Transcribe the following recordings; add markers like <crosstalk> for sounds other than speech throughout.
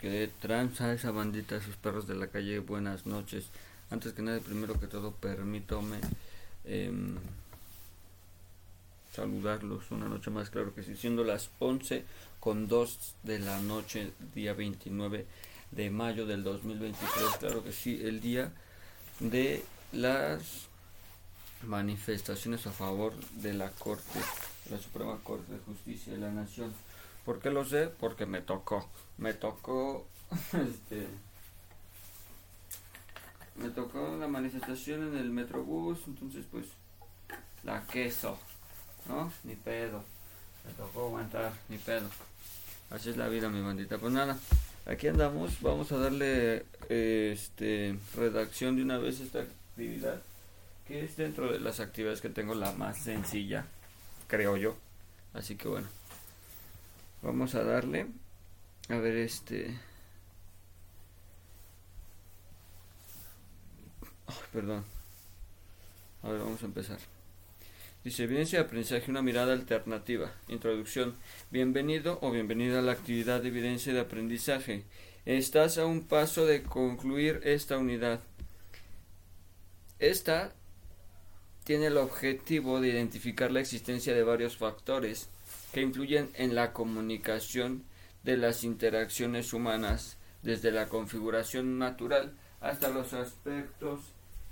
Que tranza esa bandita, sus perros de la calle, buenas noches. Antes que nada, primero que todo, permítame em, saludarlos una noche más, claro que sí, siendo las 11 con 2 de la noche, día 29 de mayo del 2023, claro que sí, el día de las manifestaciones a favor de la Corte, la Suprema Corte de Justicia de la Nación. ¿Por qué lo sé? Porque me tocó, me tocó, <laughs> este, me tocó la manifestación en el Metrobús, entonces pues, la queso, ¿no? Ni pedo, me tocó aguantar, ni pedo. Así es la vida, mi bandita. Pues nada, aquí andamos, vamos a darle este redacción de una vez esta actividad que es dentro de las actividades que tengo la más sencilla, creo yo. Así que bueno, vamos a darle a ver este perdón. A ver, vamos a empezar. Dice, evidencia de aprendizaje, una mirada alternativa. Introducción. Bienvenido o bienvenida a la actividad de evidencia de aprendizaje. Estás a un paso de concluir esta unidad. Esta tiene el objetivo de identificar la existencia de varios factores que influyen en la comunicación de las interacciones humanas, desde la configuración natural hasta los aspectos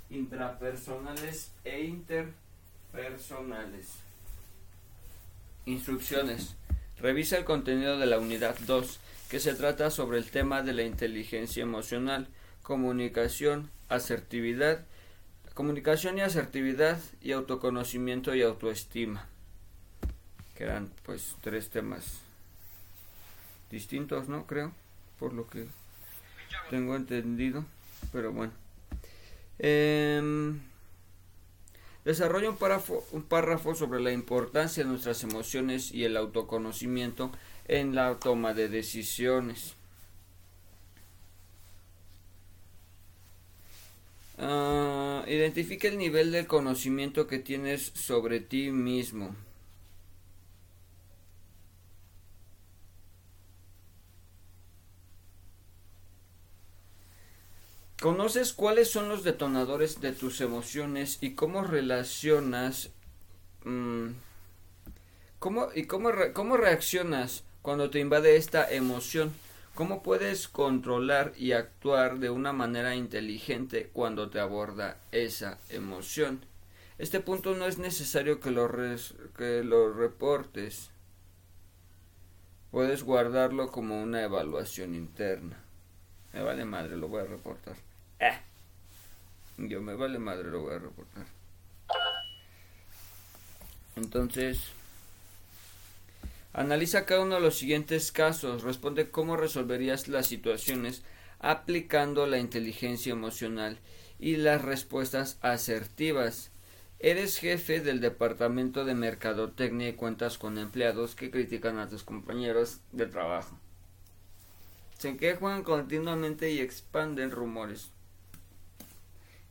intrapersonales e interpersonales. Instrucciones. Revisa el contenido de la unidad 2, que se trata sobre el tema de la inteligencia emocional, comunicación, asertividad, comunicación y asertividad y autoconocimiento y autoestima. Que eran pues tres temas distintos, ¿no? Creo, por lo que tengo entendido, pero bueno. Eh, desarrolla un párrafo, un párrafo sobre la importancia de nuestras emociones y el autoconocimiento en la toma de decisiones. Uh, identifica el nivel de conocimiento que tienes sobre ti mismo. ¿Conoces cuáles son los detonadores de tus emociones y cómo relacionas mmm, cómo y cómo, cómo reaccionas cuando te invade esta emoción? ¿Cómo puedes controlar y actuar de una manera inteligente cuando te aborda esa emoción? Este punto no es necesario que lo, que lo reportes. Puedes guardarlo como una evaluación interna. Me vale madre, lo voy a reportar. Eh. Yo me vale madre, lo voy a reportar. Entonces, analiza cada uno de los siguientes casos. Responde cómo resolverías las situaciones aplicando la inteligencia emocional y las respuestas asertivas. Eres jefe del departamento de mercadotecnia y cuentas con empleados que critican a tus compañeros de trabajo. Se quejan continuamente y expanden rumores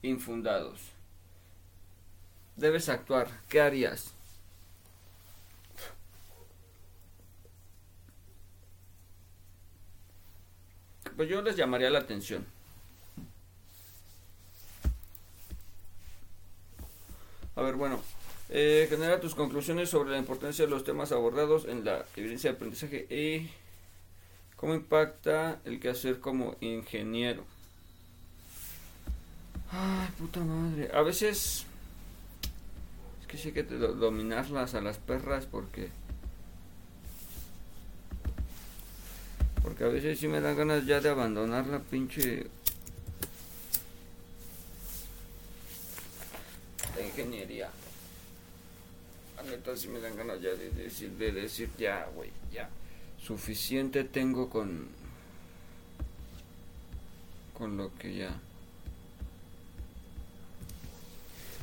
infundados. Debes actuar. ¿Qué harías? Pues yo les llamaría la atención. A ver, bueno, eh, genera tus conclusiones sobre la importancia de los temas abordados en la evidencia de aprendizaje y cómo impacta el quehacer como ingeniero. Ay, puta madre. A veces es que sí que dominarlas a las perras porque porque a veces sí me dan ganas ya de abandonar la pinche la ingeniería. A neta sí me dan ganas ya de decir, de decir ya, güey, ya. Suficiente tengo con con lo que ya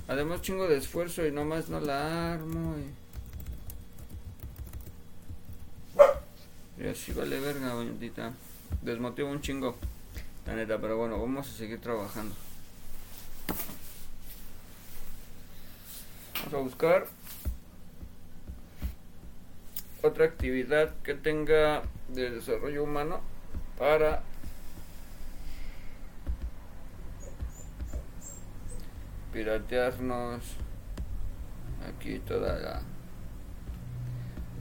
Además chingo de esfuerzo y nomás no la armo. Y, y así vale verga, bendita. Desmotivo un chingo. La neta, pero bueno, vamos a seguir trabajando. Vamos a buscar otra actividad que tenga de desarrollo humano para piratearnos aquí toda la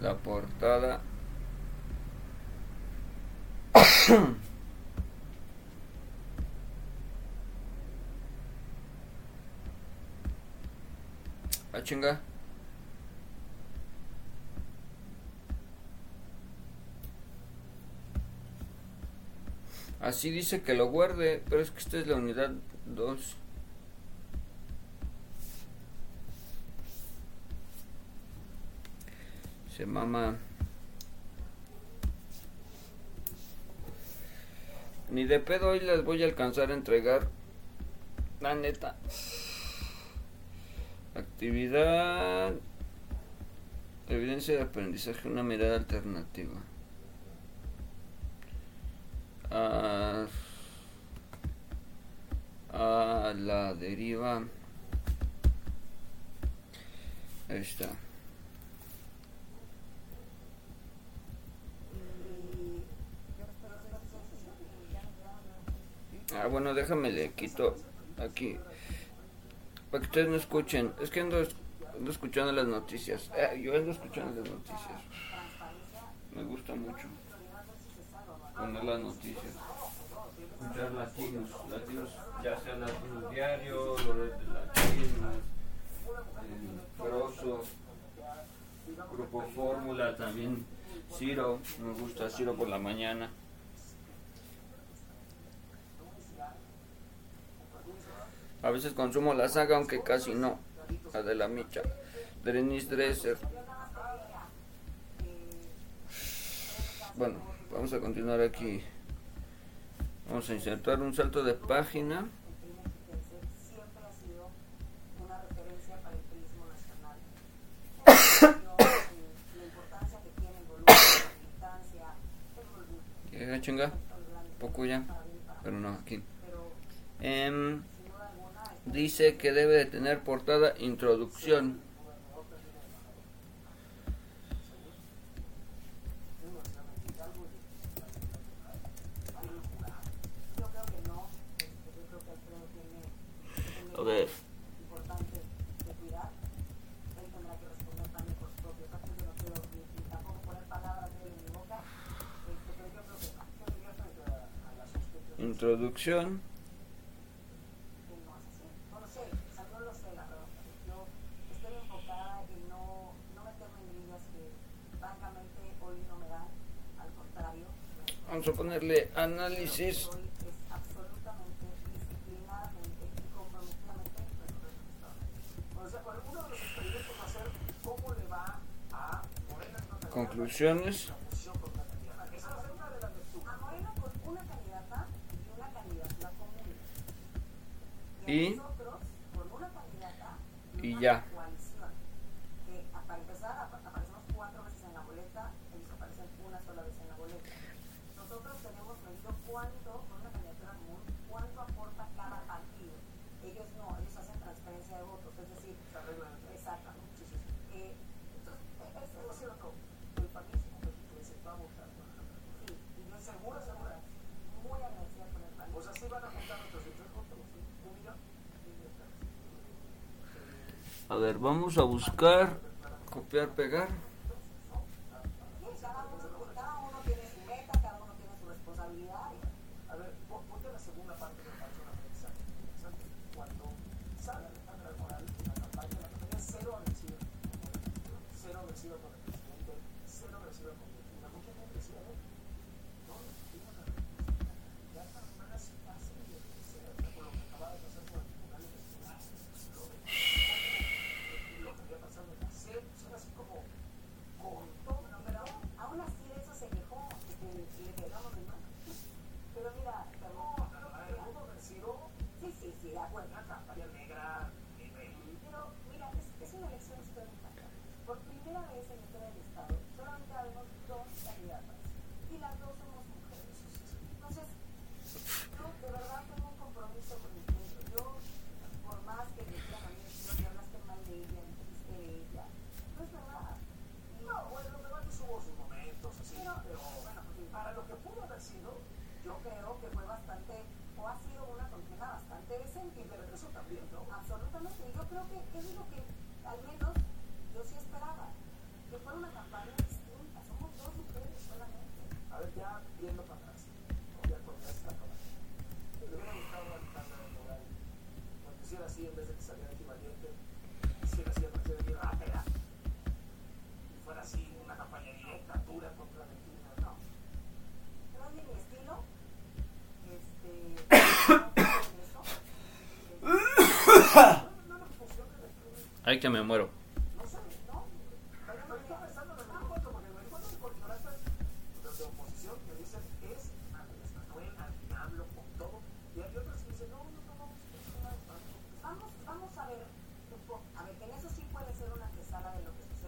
la portada <coughs> a chinga Así dice que lo guarde, pero es que esta es la unidad 2. Se mama. Ni de pedo hoy las voy a alcanzar a entregar. La neta. Actividad. Evidencia de aprendizaje, una mirada alternativa. A, a la deriva. Ahí está. Ah, bueno, déjame le quito aquí. Para que ustedes no escuchen. Es que ando, ando escuchando las noticias. Eh, yo ando escuchando las noticias. Me gusta mucho poner las noticias. Escuchar latinos. Latinos, ya sea latinos diarios, latinos, Grosso, Grupo Fórmula también. Ciro, me gusta Ciro por la mañana. A veces consumo la saga, aunque casi no. La de la micha. Denise Dresser. Bueno, vamos a continuar aquí. Vamos a insertar un salto de página. <coughs> Llega chinga. Poco ya. Pero no, aquí. Eh, dice que debe de tener portada introducción. Ver. Introducción. Ponerle análisis. Conclusiones. A buscar, copiar, pegar.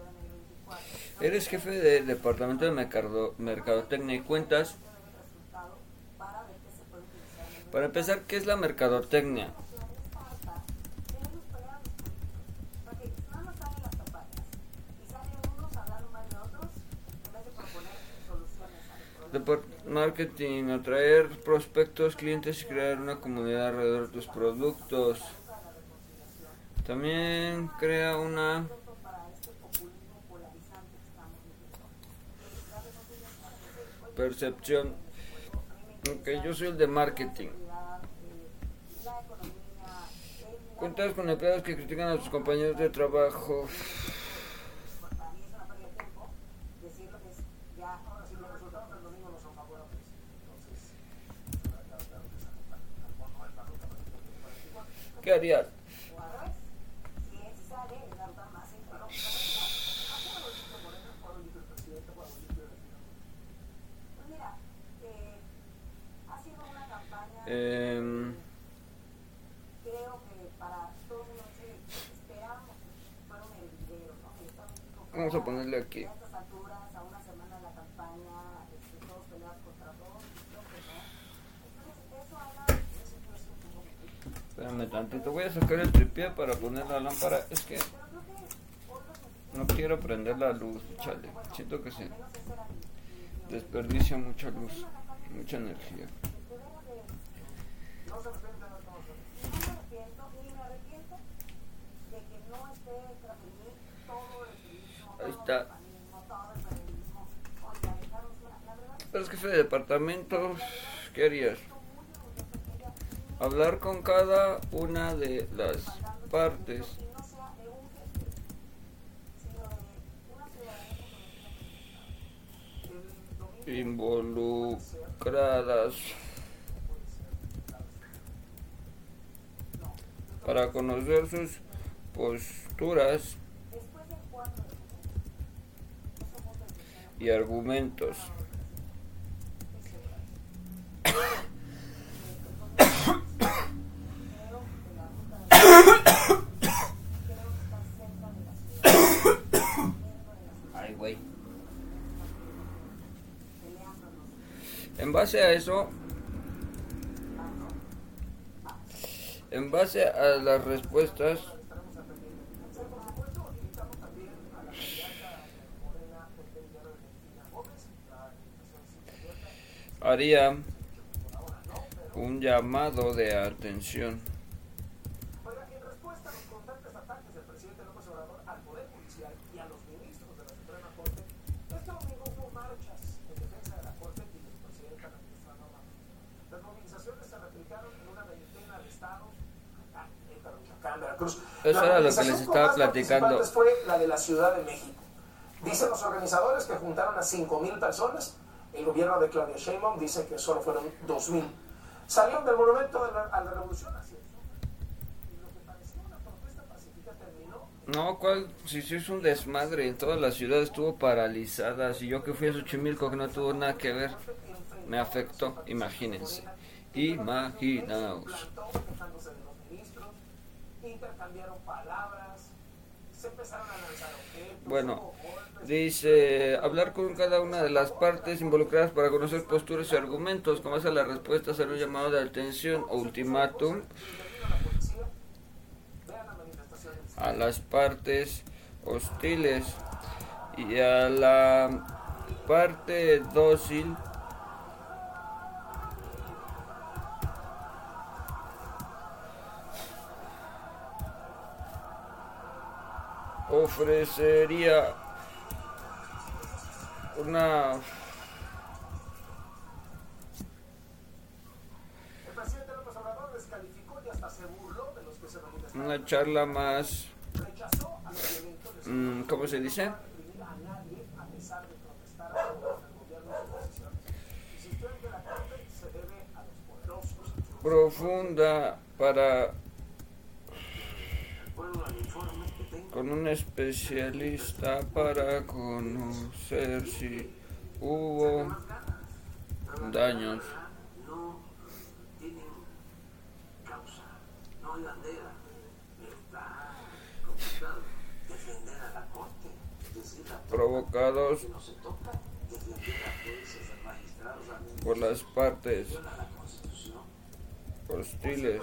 En el 24. Eres jefe del departamento de mercado, mercadotecnia y cuentas. Para empezar, ¿qué es la mercadotecnia? se descarta de los programas políticos. Porque nada más salen las campañas y salen unos hablando mal de otros en vez de proponer soluciones a los problemas. Depart- marketing, atraer prospectos, clientes y crear una comunidad alrededor de tus productos. También crea una que percepción. Ok, yo soy el de marketing. Cuentas con empleados que critican a sus compañeros de trabajo. para mí es una pérdida de tiempo decir lo que es ya ahora sí los resultados del domingo no son favorables. Entonces, habrá que adaptar al fondo del barro para el 24. ¿Qué harías? o al revés. Si él sale, es la ruta más económica. Pues mira, eh, ha sido una campaña, Em, creo que para todo el mundo sí, esperamos que fuera un hervidero, ¿no? Que Estado de México Vamos a ponerle aquí. A estas alturas, a una semana de la campaña, este, todos peleados contra todos, creo que no. Entonces, eso habla de ese precio que hubo. Espérame tantito. Voy a sacar el tripié para poner la lámpara. Es que que no quiero prender la luz. Chale. Siento que se ese desperdicia mucha luz, mucha energía. Que Ahí está. Pero es jefe de departamento, ¿qué harías? que estoy muy orgullosa que ella Hablar con cada una de las partes. y involucradas para conocer sus posturas después del 4 de junio. No somos del tercero, y argumentos. creo que la ruta de creo que está cerca de la ciudad, dentro de la ciudad, Ay, güey. peleándonos. En base a eso, en base a las respuestas, haría un llamado de atención. Oiga, en respuesta a los constantes ataques del presidente López Obrador al Poder Judicial y a los ministros de la Suprema Corte, este domingo hubo marchas en defensa de la Corte y del presidente administrado Maduro. Las movilizaciones se replicaron en una veintena de estados, acá, Querétaro, Michoacán, Veracruz. Eso La era lo que les estaba platicando. fue la de la Ciudad de México. Dicen los organizadores que juntaron a 5.000 personas. El gobierno de Claudia Sheinbaum dice que solo fueron 2.000. Salieron del monumento de la- a la revolución hacia el sur. Y lo que parecía una protesta pacífica terminó No, ¿cuál? Si sí es un desmadre, en toda la ciudad estuvo paralizada. Si yo que fui a Xochimilco que no tuvo nada que ver, me afectó, imagínense. Imaginaos. plantón quejándose de los ministros, intercambiaron palabras, se empezaron a lanzar objetos. Bueno, dice, hablar con cada una de las partes involucradas para conocer posturas y argumentos, como hace la respuesta, hacer un llamado de atención o ultimátum a las partes hostiles y a la parte dócil se manifestaron. una charla más mm, ¿cómo se dice? reprimir a con un especialista para conocer si hubo daños. provocados por las partes hostiles.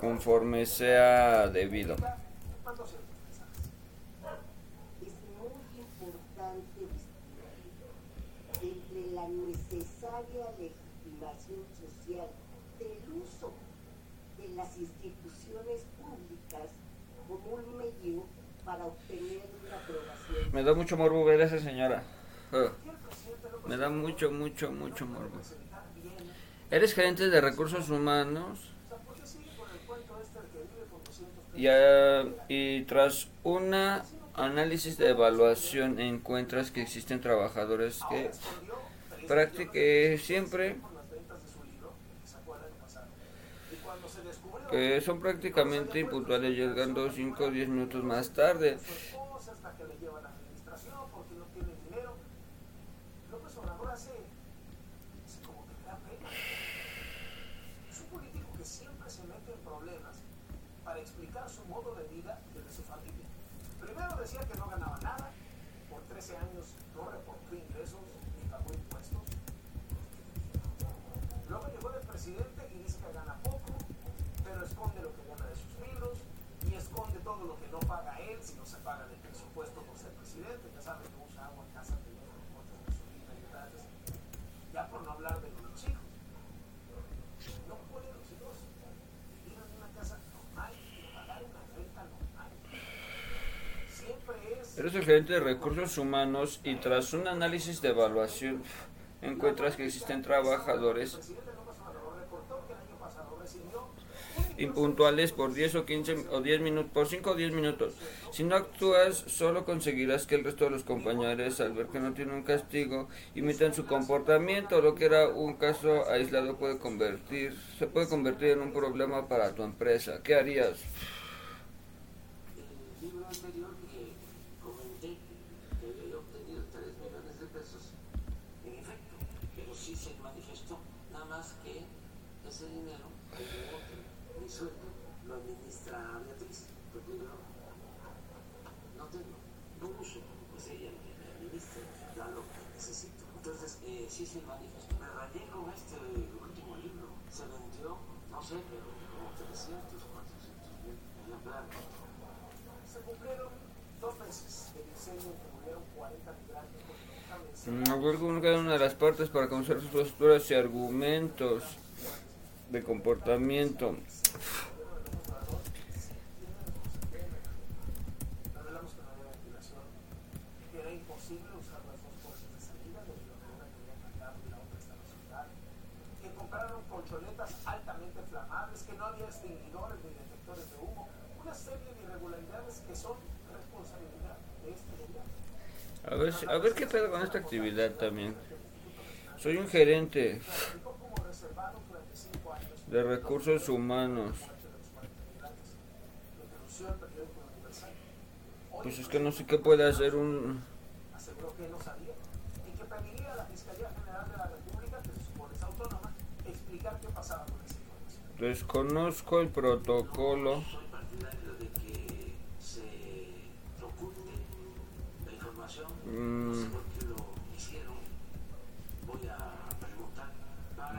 conforme sea debido. es muy importante el de la necesaria legitimación social del uso de las instituciones públicas como un medio para obtener una aprobación. Me da mucho morbo ver a esa señora. Ah. Me da mucho, mucho, mucho morbo. Eres gerente de recursos humanos y, ah, y tras un análisis de evaluación encuentras que existen trabajadores que practiquen siempre que son prácticamente impuntuales llegando 5 o 10 minutos más tarde. Eres el gerente de recursos humanos y tras un análisis de evaluación encuentras que existen trabajadores impuntuales por 10 o 15 o 10 minutos, por 5 o 10 minutos. Si no actúas, solo conseguirás que el resto de los compañeros, al ver que no tienen un castigo, imitan su comportamiento. Lo que era un caso aislado puede convertir, se puede convertir en un problema para tu empresa. ¿Qué harías? partes para conocer sus posturas y argumentos de comportamiento. A ver, a ver qué pedo con esta actividad también. Soy un gerente de recursos humanos. Pues es que no sé qué puede hacer un... Desconozco el protocolo. Mm.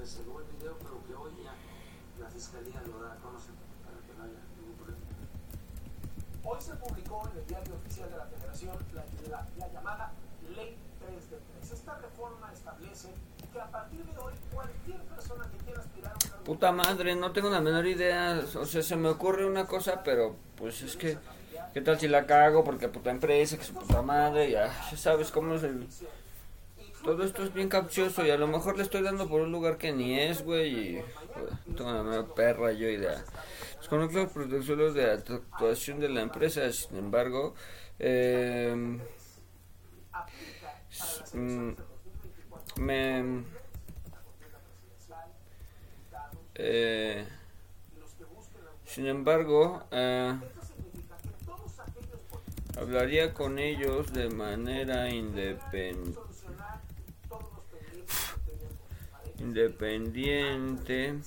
reservó el video, pero que hoy ya la fiscalía lo da a conocer para que no haya ningún problema. Hoy se publicó en el diario oficial de la Federación la, la- la llamada Ley 3 de 3. Esta reforma establece que a partir de hoy cualquier persona que quiera aspirar a un cargo Puta madre, no tengo la menor idea. O sea, se me ocurre una cosa, pero pues es que. ¿Qué tal si la cago? Porque puta empresa, que su puta madre, ya, ya sabes cómo es el. Todo esto es bien capcioso y a lo mejor le estoy dando por un lugar que ni es, güey. Y joder, tengo una nueva perra yo idea. Desconozco los protocolos de actuación de la empresa, sin embargo, eh, me. Eh, sin embargo, eh, hablaría con ellos de manera independ- independiente.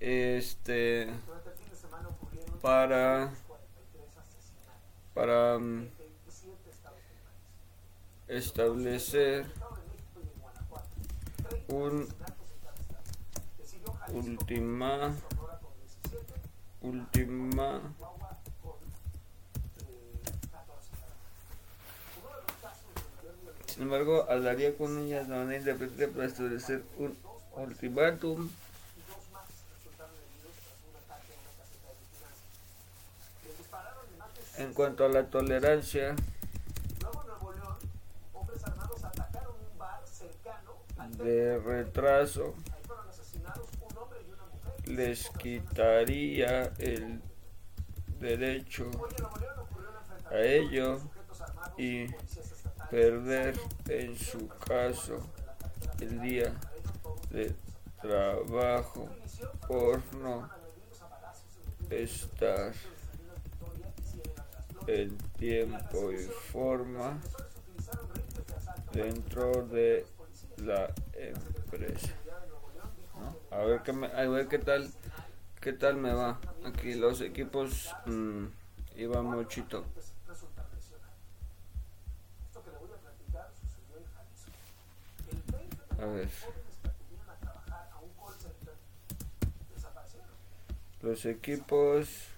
Este. Para. 43 asesinatos Para. mm, en 27 estados del país. establecer Estado de México y en Guanajuato. 30 un última. Sonora con 17, Última. Chihuahua con eh, 14 cada uno. Uno de los casos de mayor violencia Sin embargo, hablaría con ellas de manera independiente para establecer un ultimátum en cuanto a la tolerancia de retraso. Les quitaría el derecho a ello y. perder en su caso el día de trabajo por no estar en tiempo y forma dentro de la empresa. A ver qué me- a ver tal qué tal me va. Aquí los equipos mm, iba muchito. resultan lesionados. Esto que le voy a platicar sucedió en Jalisco. El 20 de A ver. jóvenes que acudían a trabajar a un call center desaparecieron. Los equipos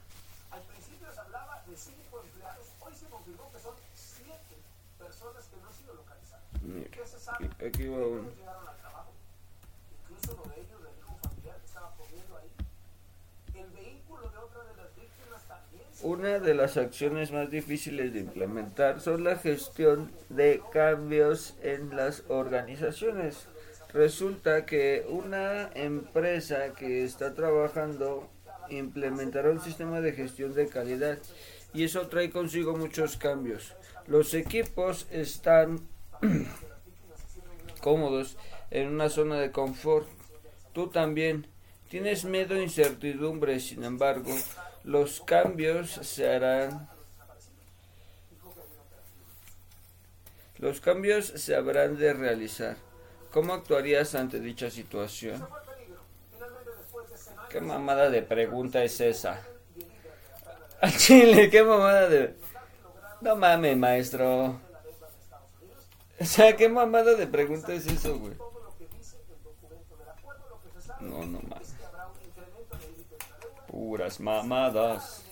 Al principio se hablaba de cinco empleados, hoy se confirmó que son siete personas que no han sido localizadas. ¿Qué se sabe? aquí, aquí va uno. Llegaron al trabajo, incluso uno de ellos, el hijo familiar que estaba comiendo ahí. El vehículo de otra de las víctimas también Una de las acciones más difíciles de implementar son la gestión de cambios en las organizaciones. Resulta que una empresa que está trabajando implementará un sistema de gestión de calidad y eso trae consigo muchos cambios. Los equipos están <clears throat> cómodos en una zona de confort. Tú también tienes miedo e incertidumbre, sin embargo, los cambios se harán. Los cambios se habrán de realizar. ¿Cómo actuarías ante dicha situación? ¿Qué mamada de pregunta es esa? <laughs> Al chile, qué mamada de... No mames, maestro. O sea, qué mamada de pregunta es eso, güey. No, no mames. Puras mamadas.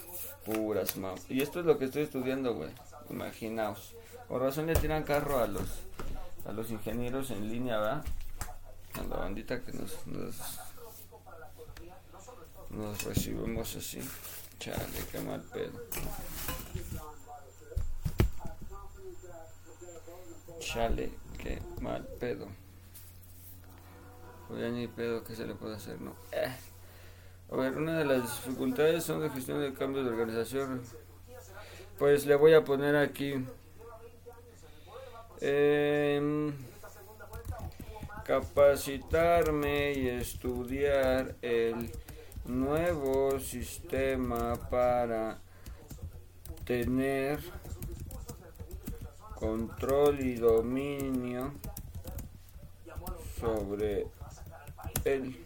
Puras mamadas. Y esto es lo que estoy estudiando, güey. Imaginaos. Por razón le tiran carro a los a los ingenieros en línea, ¿verdad? A la bandita que nos, nos, nos recibimos así. Chale, qué mal pedo. Chale, qué mal pedo. Ya ni pedo que se le puede hacer, ¿no? Eh. A ver, una de las dificultades son de gestión de cambios de organización. Pues le voy a poner aquí. Em, capacitarme y estudiar el nuevo sistema para tener control y dominio sobre el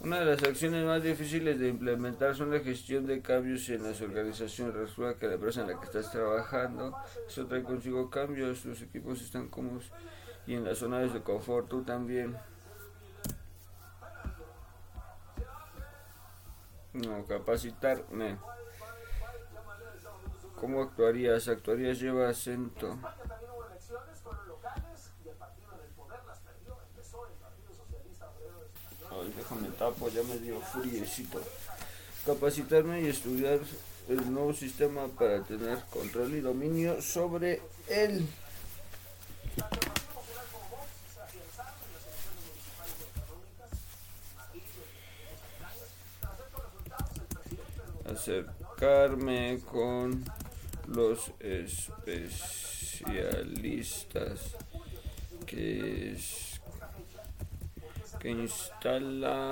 Una de las acciones más difíciles de implementar son la gestión de cambios en las organizaciones. Resulta que la empresa en la que estás trabajando, eso trae consigo cambios, los equipos están cómodos y en las zonas de confort tú también. No, capacitarme. ¿Cómo actuarías? Actuarías lleva acento. Déjame tapo, ya me dio friecito. Capacitarme y estudiar el nuevo sistema para tener control y dominio sobre él. Acercarme con los especialistas que, que instalaron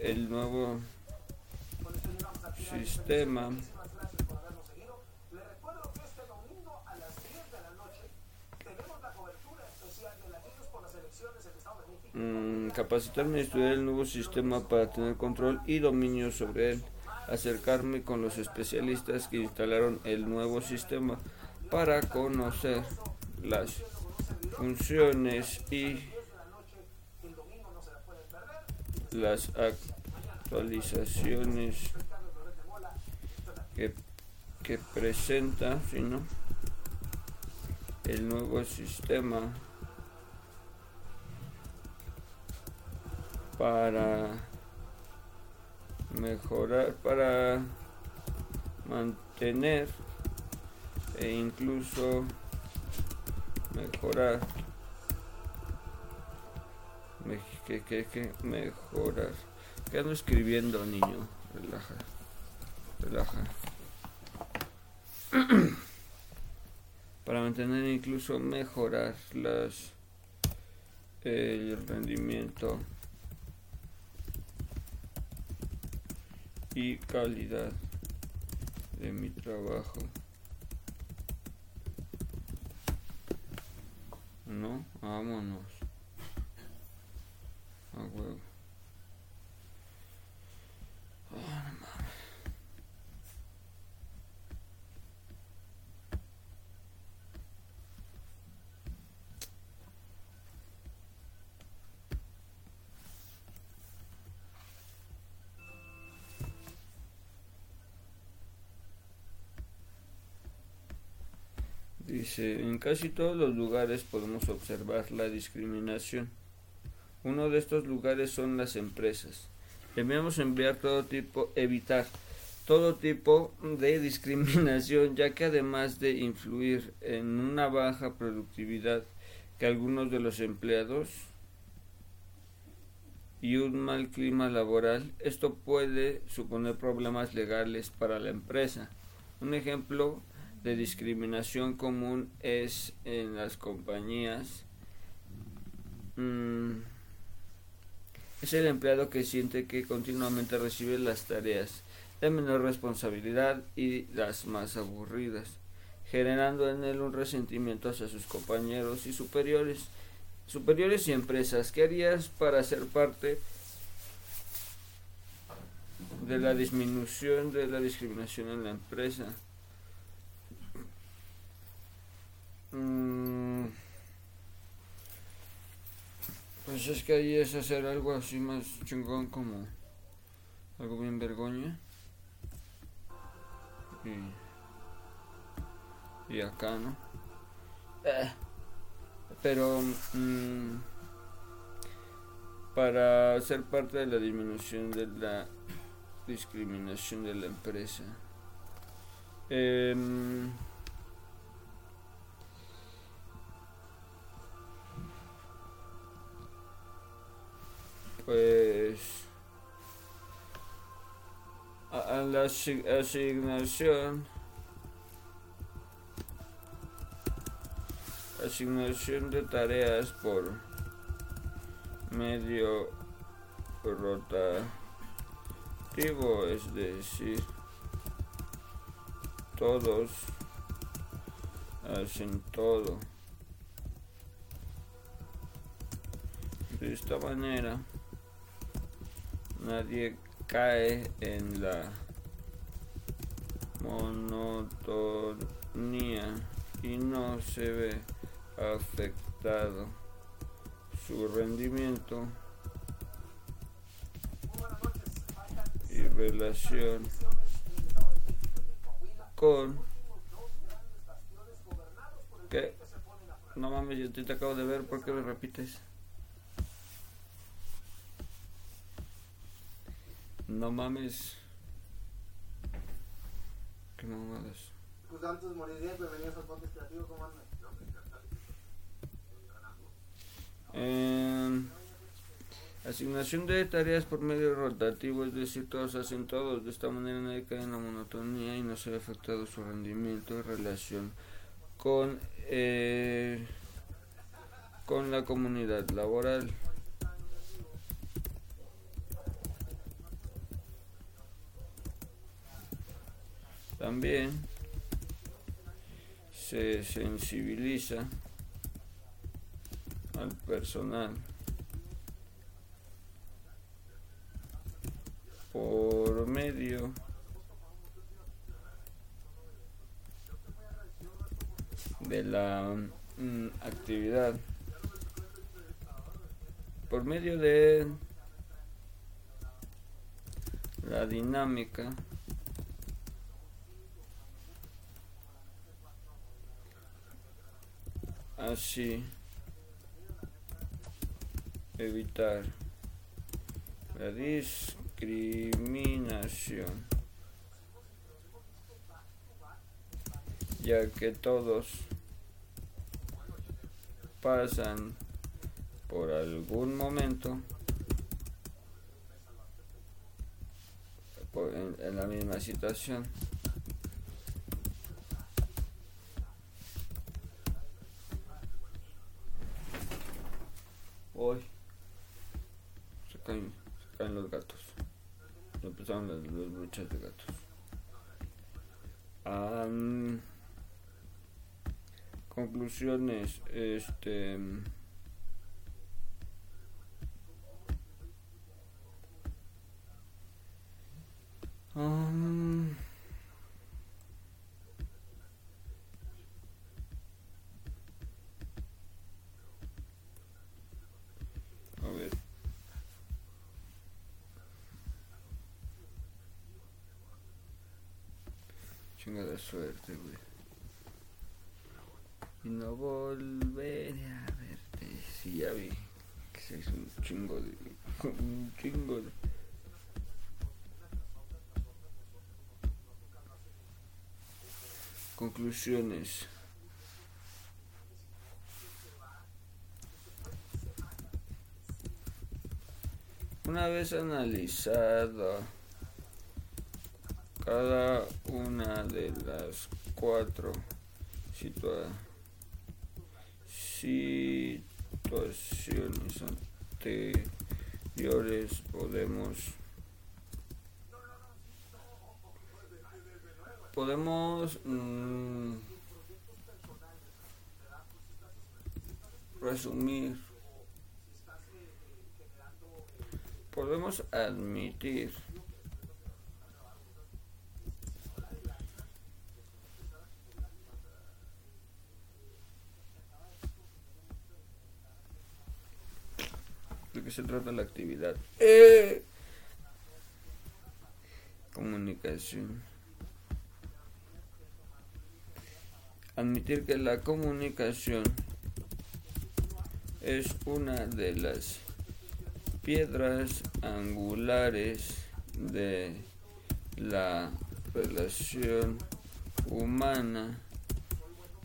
el nuevo sistema Le recuerdo que domingo a las 10 de la noche tenemos la cobertura especial de Latinos por las elecciones en Estado de México. Mm, capacitarme y estudiar el nuevo sistema para tener control y dominio sobre él, acercarme con los especialistas que instalaron el nuevo sistema para conocer las funciones y las actualizaciones que, que presenta ¿sí, no? el nuevo sistema para mejorar, para mantener e incluso mejorar. Me- que, que, que mejorar. ¿Qué ando escribiendo, niño? Relaja. Relaja. <clears throat> para mantener incluso mejorar las el rendimiento y calidad de mi trabajo. No, vámonos. A huevo. Ah, no Dice, en casi todos los lugares podemos observar la discriminación. Uno de estos lugares son las empresas. Debemos enviar todo tipo, evitar todo tipo de discriminación, ya que además de influir en una baja productividad que algunos de los empleados y un mal clima laboral, esto puede suponer problemas legales para la empresa. Un ejemplo de discriminación común es en las compañías. mm, es el empleado que siente que continuamente recibe las tareas de menor responsabilidad y las más aburridas, generando en él un resentimiento hacia sus compañeros y superiores, superiores y empresas. ¿Qué harías para ser parte de la disminución de la discriminación en la empresa? Mm, Pues es que ahí es hacer algo así más chingón como algo bien vergoña. Y, acá, ¿no? Eh, pero mm, para ser parte de la disminución de la discriminación de la empresa. Em, pues a, la asi- asignación asignación de tareas por medio rotativo es decir todos hacen todo De esta manera, nadie cae en la monotonía y no se ve afectado su rendimiento y relación con que no mames yo te acabo de ver ¿por qué me repites? No mames qué mamadas Pues antes moriría, bienvenidos al podcast creativo, ¿cómo andan? Eh, asignación de tareas por medio rotativo, es decir, todos hacen todos. De esta manera nadie cae en la monotonía y no se ve afectado su rendimiento en relación con, eh, con la comunidad laboral. También se sensibiliza al personal por medio de la mm, actividad por medio de la dinámica así. Evitar la discriminación. Ya que todos pasan por algún momento en la misma situación hoy se caen, se caen los gatos. Empezaron las, las luchas de gatos. Am, conclusiones, este. A ver. Chingada suerte, güey. Y no volveré a verte. Sí, ya vi. Que es un chingo de. <laughs> Un chingo de. Conclusiones. Una vez analizado cada una de las cuatro situa- situaciones anteriores podemos podemos mm, resumir podemos admitir de qué se trata la actividad. Eh. Comunicación. Admitir que la comunicación es una de las piedras angulares de la relación humana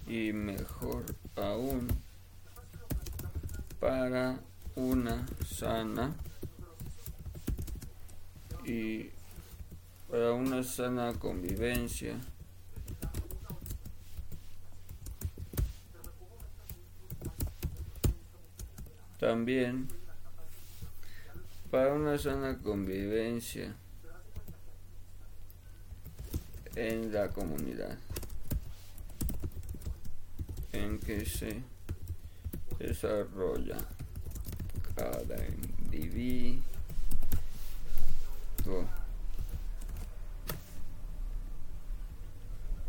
y mejor aún para una sana y para una sana convivencia. También para una sana convivencia en la comunidad en que se desarrolla cada individuo.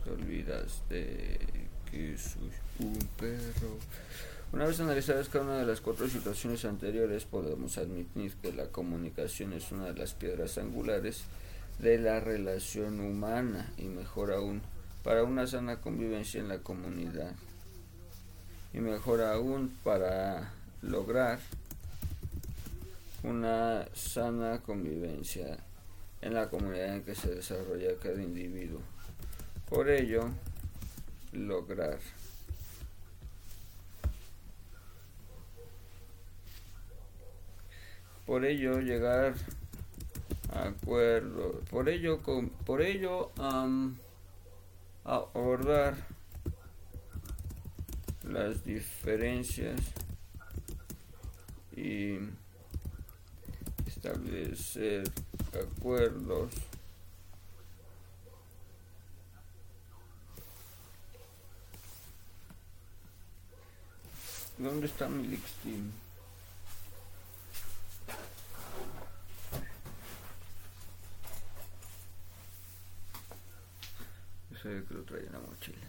Te olvidas de que soy un perro. Una vez analizadas cada una de las cuatro situaciones anteriores, podemos admitir que la comunicación es una de las piedras angulares de la relación humana y mejor aún para una sana convivencia en la comunidad y mejor aún para lograr una sana convivencia en la comunidad en que se desarrolla cada individuo. Por ello, lograr por ello llegar a acuerdos por ello con, por ello um, abordar las diferencias y establecer acuerdos ¿Dónde está mi Lixteam? Que lo traía en la mochila.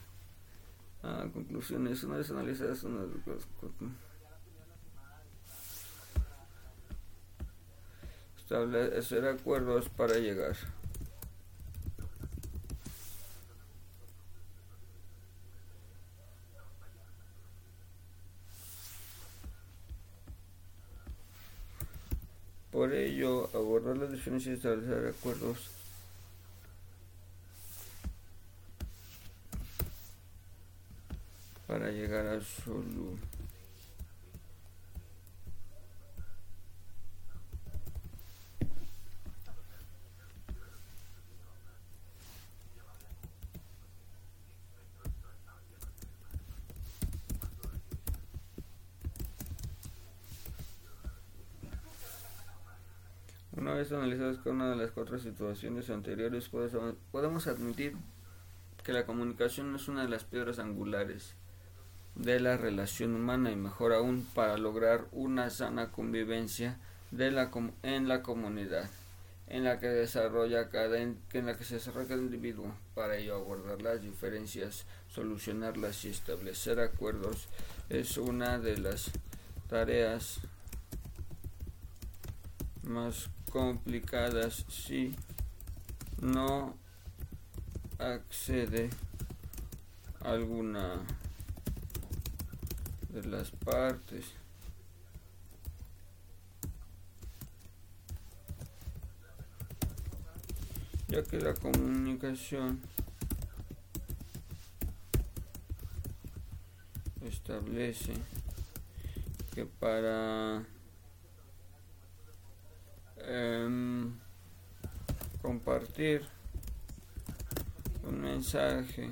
Ah, conclusiones. Una vez analizadas una de las establecer acuerdos para llegar. Por ello, abordar las diferencias y establecer acuerdos para llegar a solo. Una vez analizadas cada una de las cuatro situaciones anteriores, podemos admitir que la comunicación es una de las piedras angulares de la relación humana y mejor aún para lograr una sana convivencia de la en la comunidad en la que desarrolla cada en la que se desarrolla cada individuo. Para ello abordar las diferencias solucionarlas y establecer acuerdos es una de las tareas más complicadas si no accede alguna de las partes. Ya que la comunicación establece que para eh, compartir un mensaje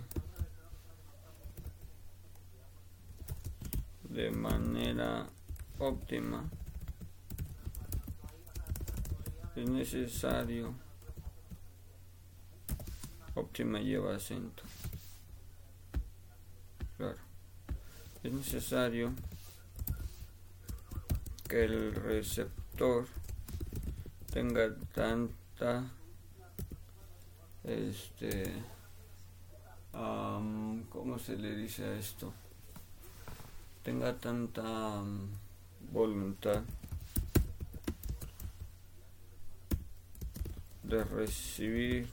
de manera óptima es necesario óptima lleva acento claro es necesario que el receptor tenga tanta este um, ¿cómo se le dice a esto? Tenga tanta voluntad de recibir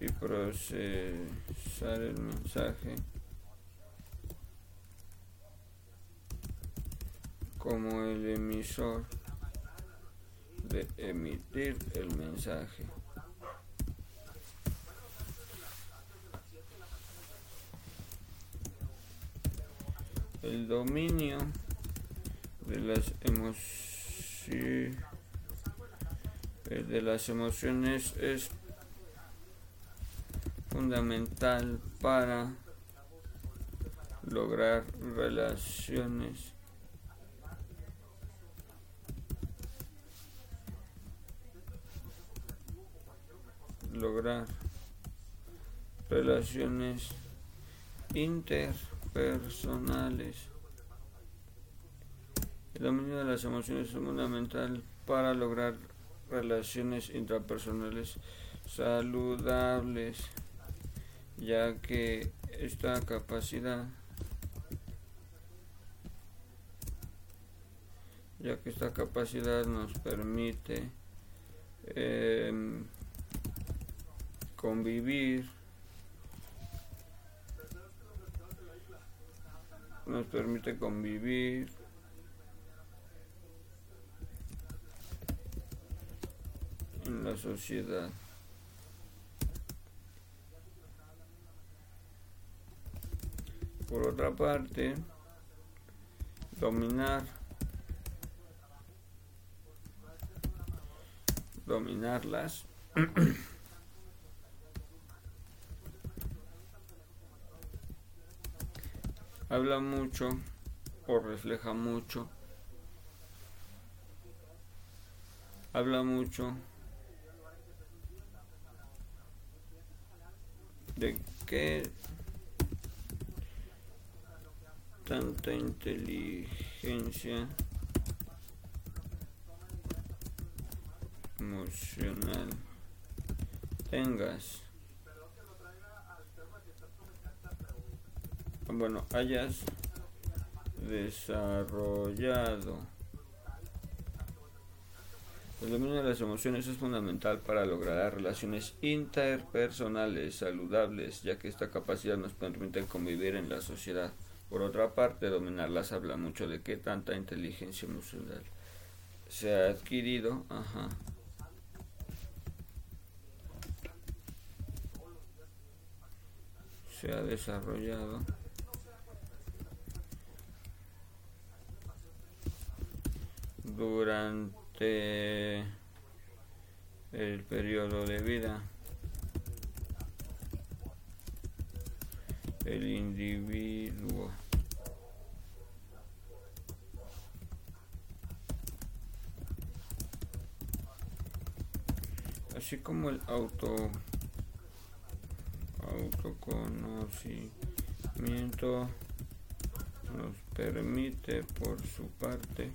y procesar el mensaje como el emisor de emitir el mensaje. El dominio de las emociones de las emociones es fundamental para lograr relaciones. Lograr relaciones interpersonales. El dominio de las emociones es fundamental para lograr relaciones intrapersonales saludables, ya que esta capacidad ya que esta capacidad nos permite eh, convivir nos permite convivir. En la sociedad. Por otra parte dominar. Dominarlas <clears throat> habla mucho o refleja mucho. Habla mucho de qué tanta inteligencia emocional tengas bueno hayas desarrollado el dominio de las emociones es fundamental para lograr relaciones interpersonales saludables, ya que esta capacidad nos permite convivir en la sociedad. Por otra parte, dominarlas habla mucho de qué tanta inteligencia emocional se ha adquirido. Ajá. Se ha desarrollado. Durante el periodo de vida. El individuo. Así como el auto autoconocimiento nos permite por su parte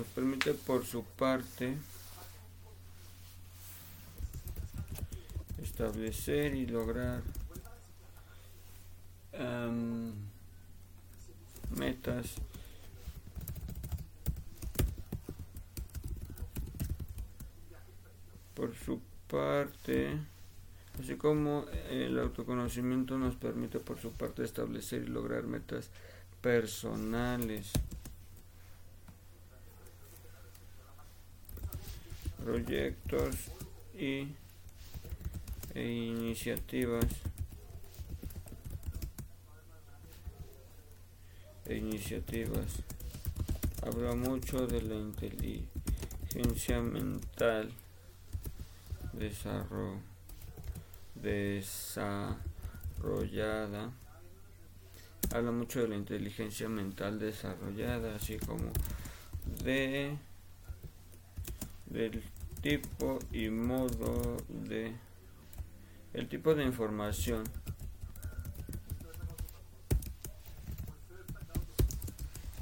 nos permite por su parte establecer y lograr um, metas. Por su parte así como el autoconocimiento nos permite por su parte establecer y lograr metas personales proyectos y e iniciativas. E iniciativas. Habla mucho de la inteligencia mental desarrollo desarrollada. Habla mucho de la inteligencia mental desarrollada así como de del tipo y modo de el tipo de información.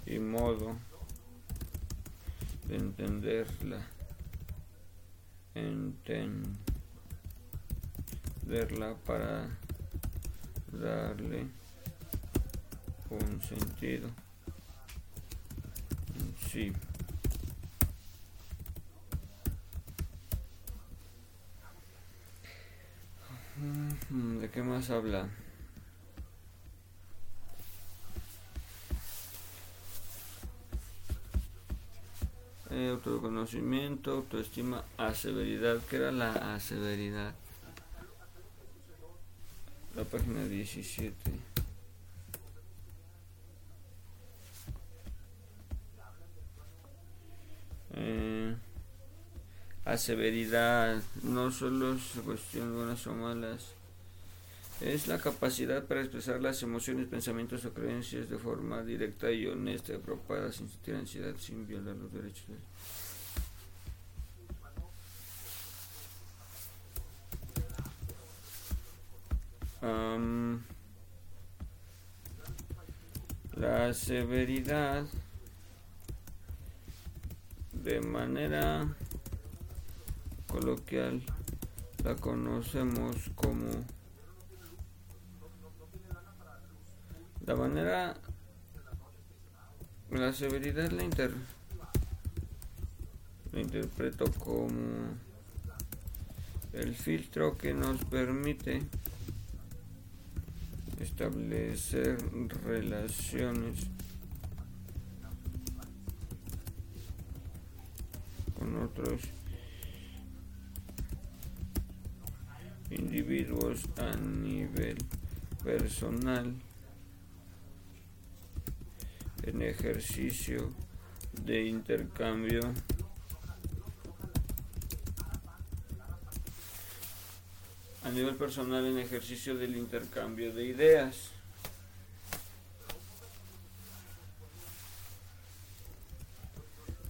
Y modo de entenderla. Entenderla para darle un sentido. Sí ¿De qué más habla? Eh, autoconocimiento, autoestima, aseveridad. ¿Qué era la aseveridad? La página 17. Eh, aseveridad no solo es cuestión buenas o malas es la capacidad para expresar las emociones, pensamientos o creencias de forma directa y honesta apropiada sin sentir ansiedad, sin violar los derechos. am, la severidad de manera coloquial la conocemos como la manera la severidad la, inter, la interpreto como el filtro que nos permite establecer relaciones con otros individuos a nivel personal en ejercicio de intercambio a nivel personal en ejercicio del intercambio de ideas.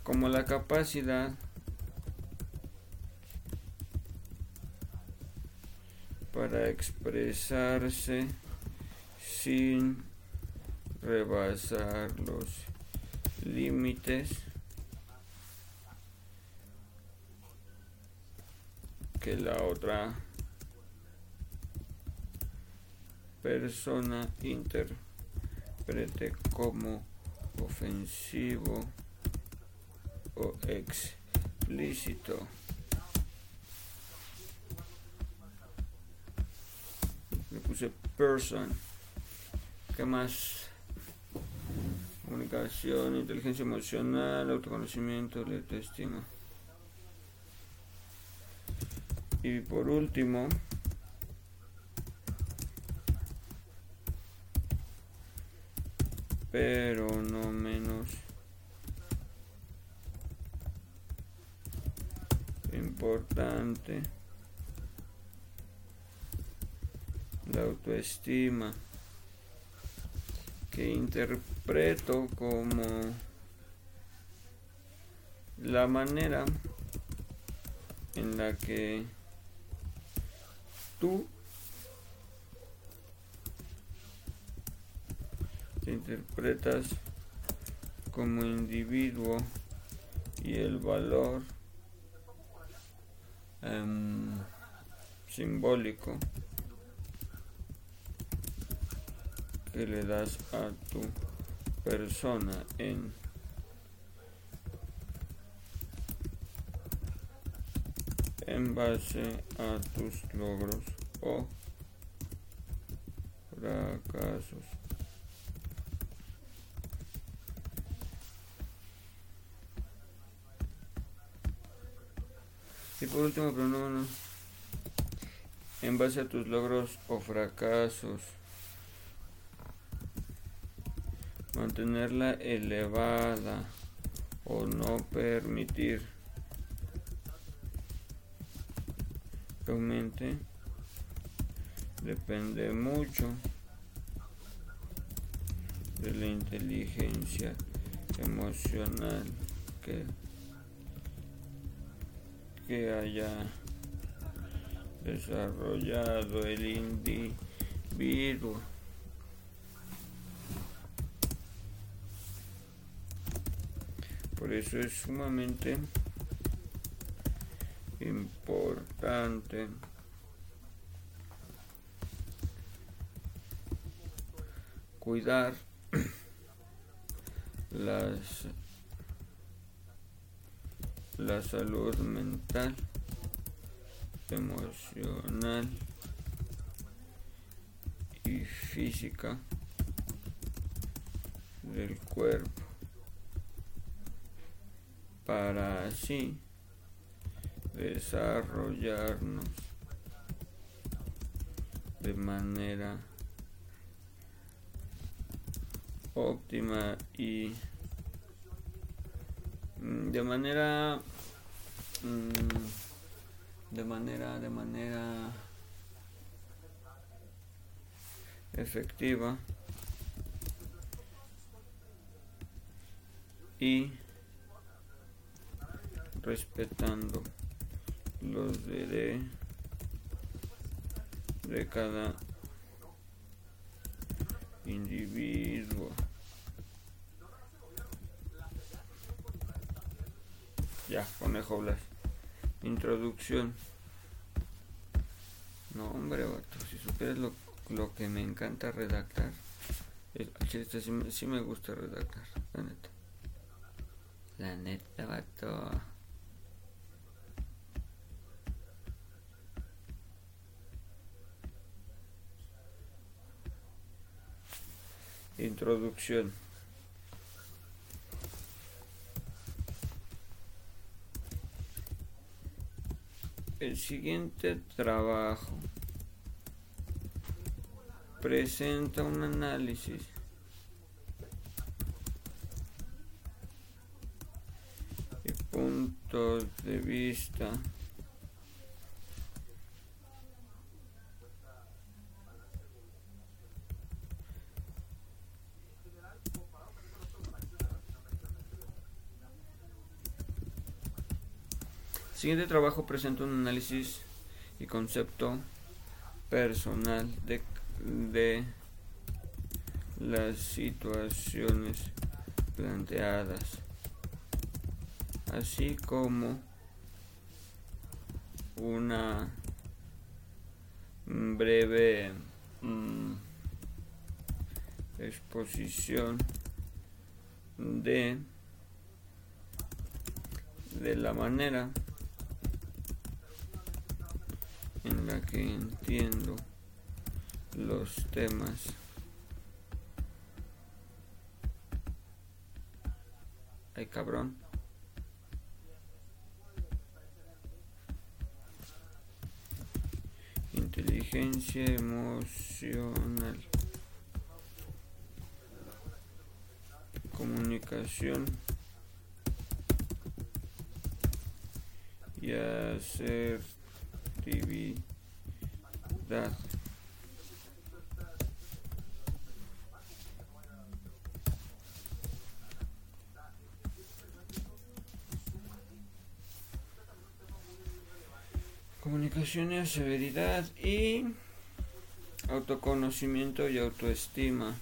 Como la capacidad para expresarse sin rebasar los límites que la otra persona interprete como ofensivo o explícito. Puse person. ¿Qué más? Comunicación, inteligencia emocional, autoconocimiento, autoestima. Y por último, pero no menos importante la autoestima que interpreto como la manera en la que tú te interpretas como individuo y el valor em, simbólico que le das a tu persona en en base a tus logros o fracasos. Y por último, pero no, no. En base a tus logros o fracasos. Mantenerla elevada o no permitir que aumente depende mucho de la inteligencia emocional que que haya desarrollado el individuo. Por eso es sumamente importante. Cuidar <clears throat> las la salud mental, emocional y física del cuerpo para así desarrollarnos de manera óptima y mm, de manera mm, de manera de manera efectiva y respetando los de, de cada individuo. Ya, conejo Blas. Introducción. No, hombre, vato, si supieras lo, lo que me encanta redactar. El, este sí, sí me gusta redactar, la neta. La neta, vato. Introducción. El siguiente trabajo presenta un análisis y puntos de vista siguiente trabajo presenta un análisis y concepto personal de, de las situaciones planteadas, así como una breve mm, exposición de de la manera en la que entiendo los temas. Ay cabrón. Inteligencia emocional. Comunicación. Y asertividad. Comunicación y severidad y autoconocimiento y autoestima.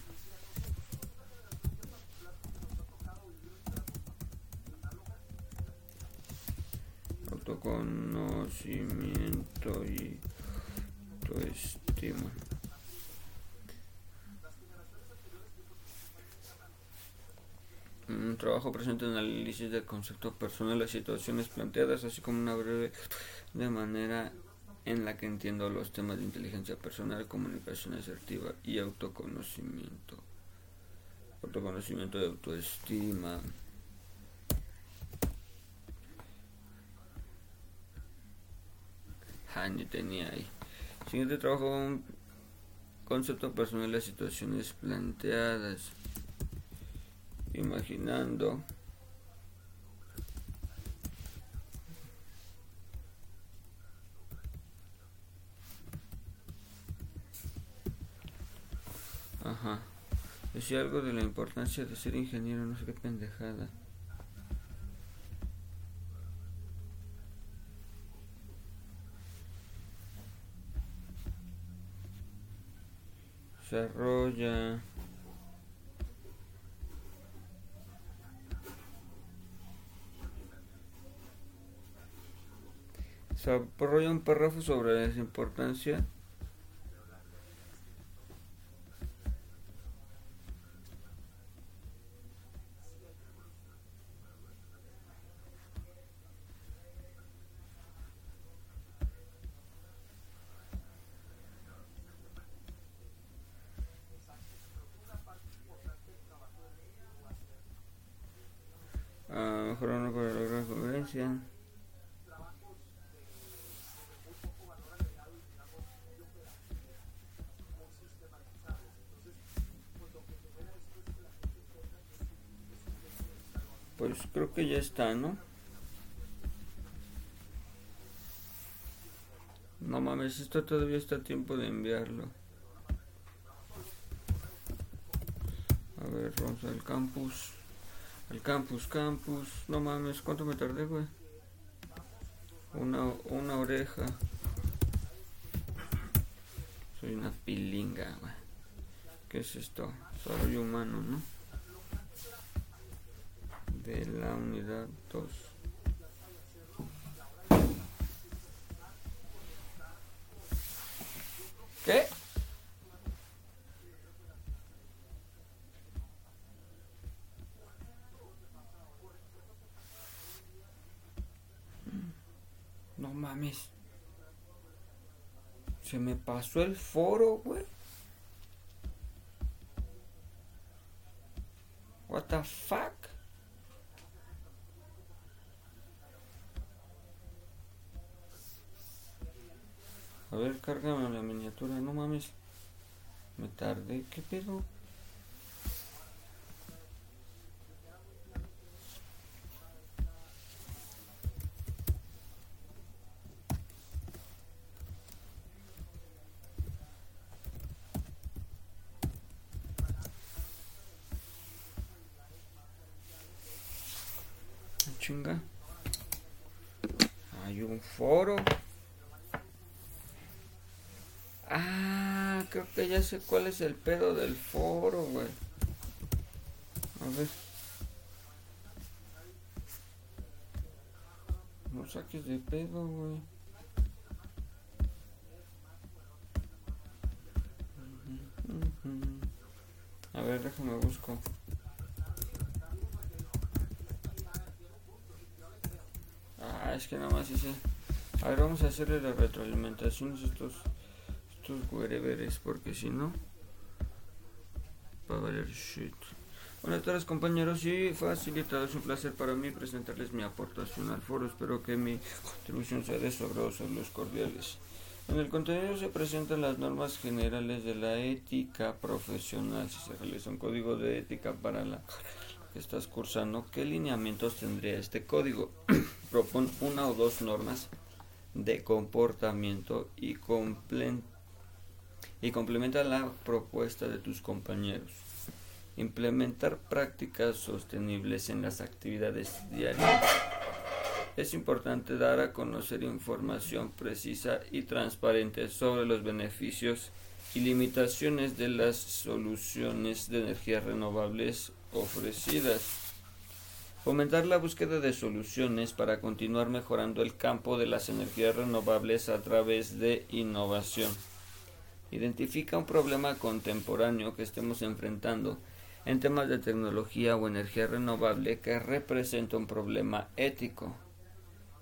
Trabajo presenta un análisis del concepto personal, las situaciones planteadas, así como una breve de manera en la que entiendo los temas de inteligencia personal, comunicación asertiva y autoconocimiento. Autoconocimiento y autoestima. Ah, ni tenía ahí. Siguiente trabajo, concepto personal, las situaciones planteadas. Imaginando. Ajá. Decía algo de la importancia de ser ingeniero, no sé qué pendejada. Desarrolla. Desarrolla un párrafo sobre la importancia que ya está, ¿no? No mames, esto todavía está a tiempo de enviarlo. A ver, vamos al campus. El campus, campus. No mames, ¿cuánto me tardé, güey? Una, una oreja. Soy una pilinga, güey. ¿Qué es esto? Desarrollo humano, ¿no? De la unidad 2. ¿Qué? No mames. Se me pasó el foro, güey. What the fuck? A ver, cárgame la miniatura, no mames. Me tardé, ¿qué pedo? Chinga. Hay un foro. Ah, creo que ya sé cuál es el pedo del foro, güey. A ver. No saques de pedo, güey. A ver, déjame busco. Ah, es que nada más hice. A ver, vamos a hacerle la retroalimentación a estos, estos whereveres, porque si no, va a valer shit. Buenas tardes compañeros y facilitados, es un placer para mí presentarles mi aportación al foro. Espero que mi contribución sea de agrado, saludos cordiales. En el contenido se presentan las normas generales de la ética profesional. Si se realiza un código de ética para la que estás cursando, ¿qué lineamientos tendría este código? <clears throat> Propon una o dos normas de comportamiento y, comple- y complementa la propuesta de tus compañeros. Implementar prácticas sostenibles en las actividades diarias. Es importante dar a conocer información precisa y transparente sobre los beneficios y limitaciones de las soluciones de energías renovables ofrecidas. Fomentar la búsqueda de soluciones para continuar mejorando el campo de las energías renovables a través de innovación. Identifica un problema contemporáneo que estemos enfrentando en temas de tecnología o energía renovable que representa un problema ético.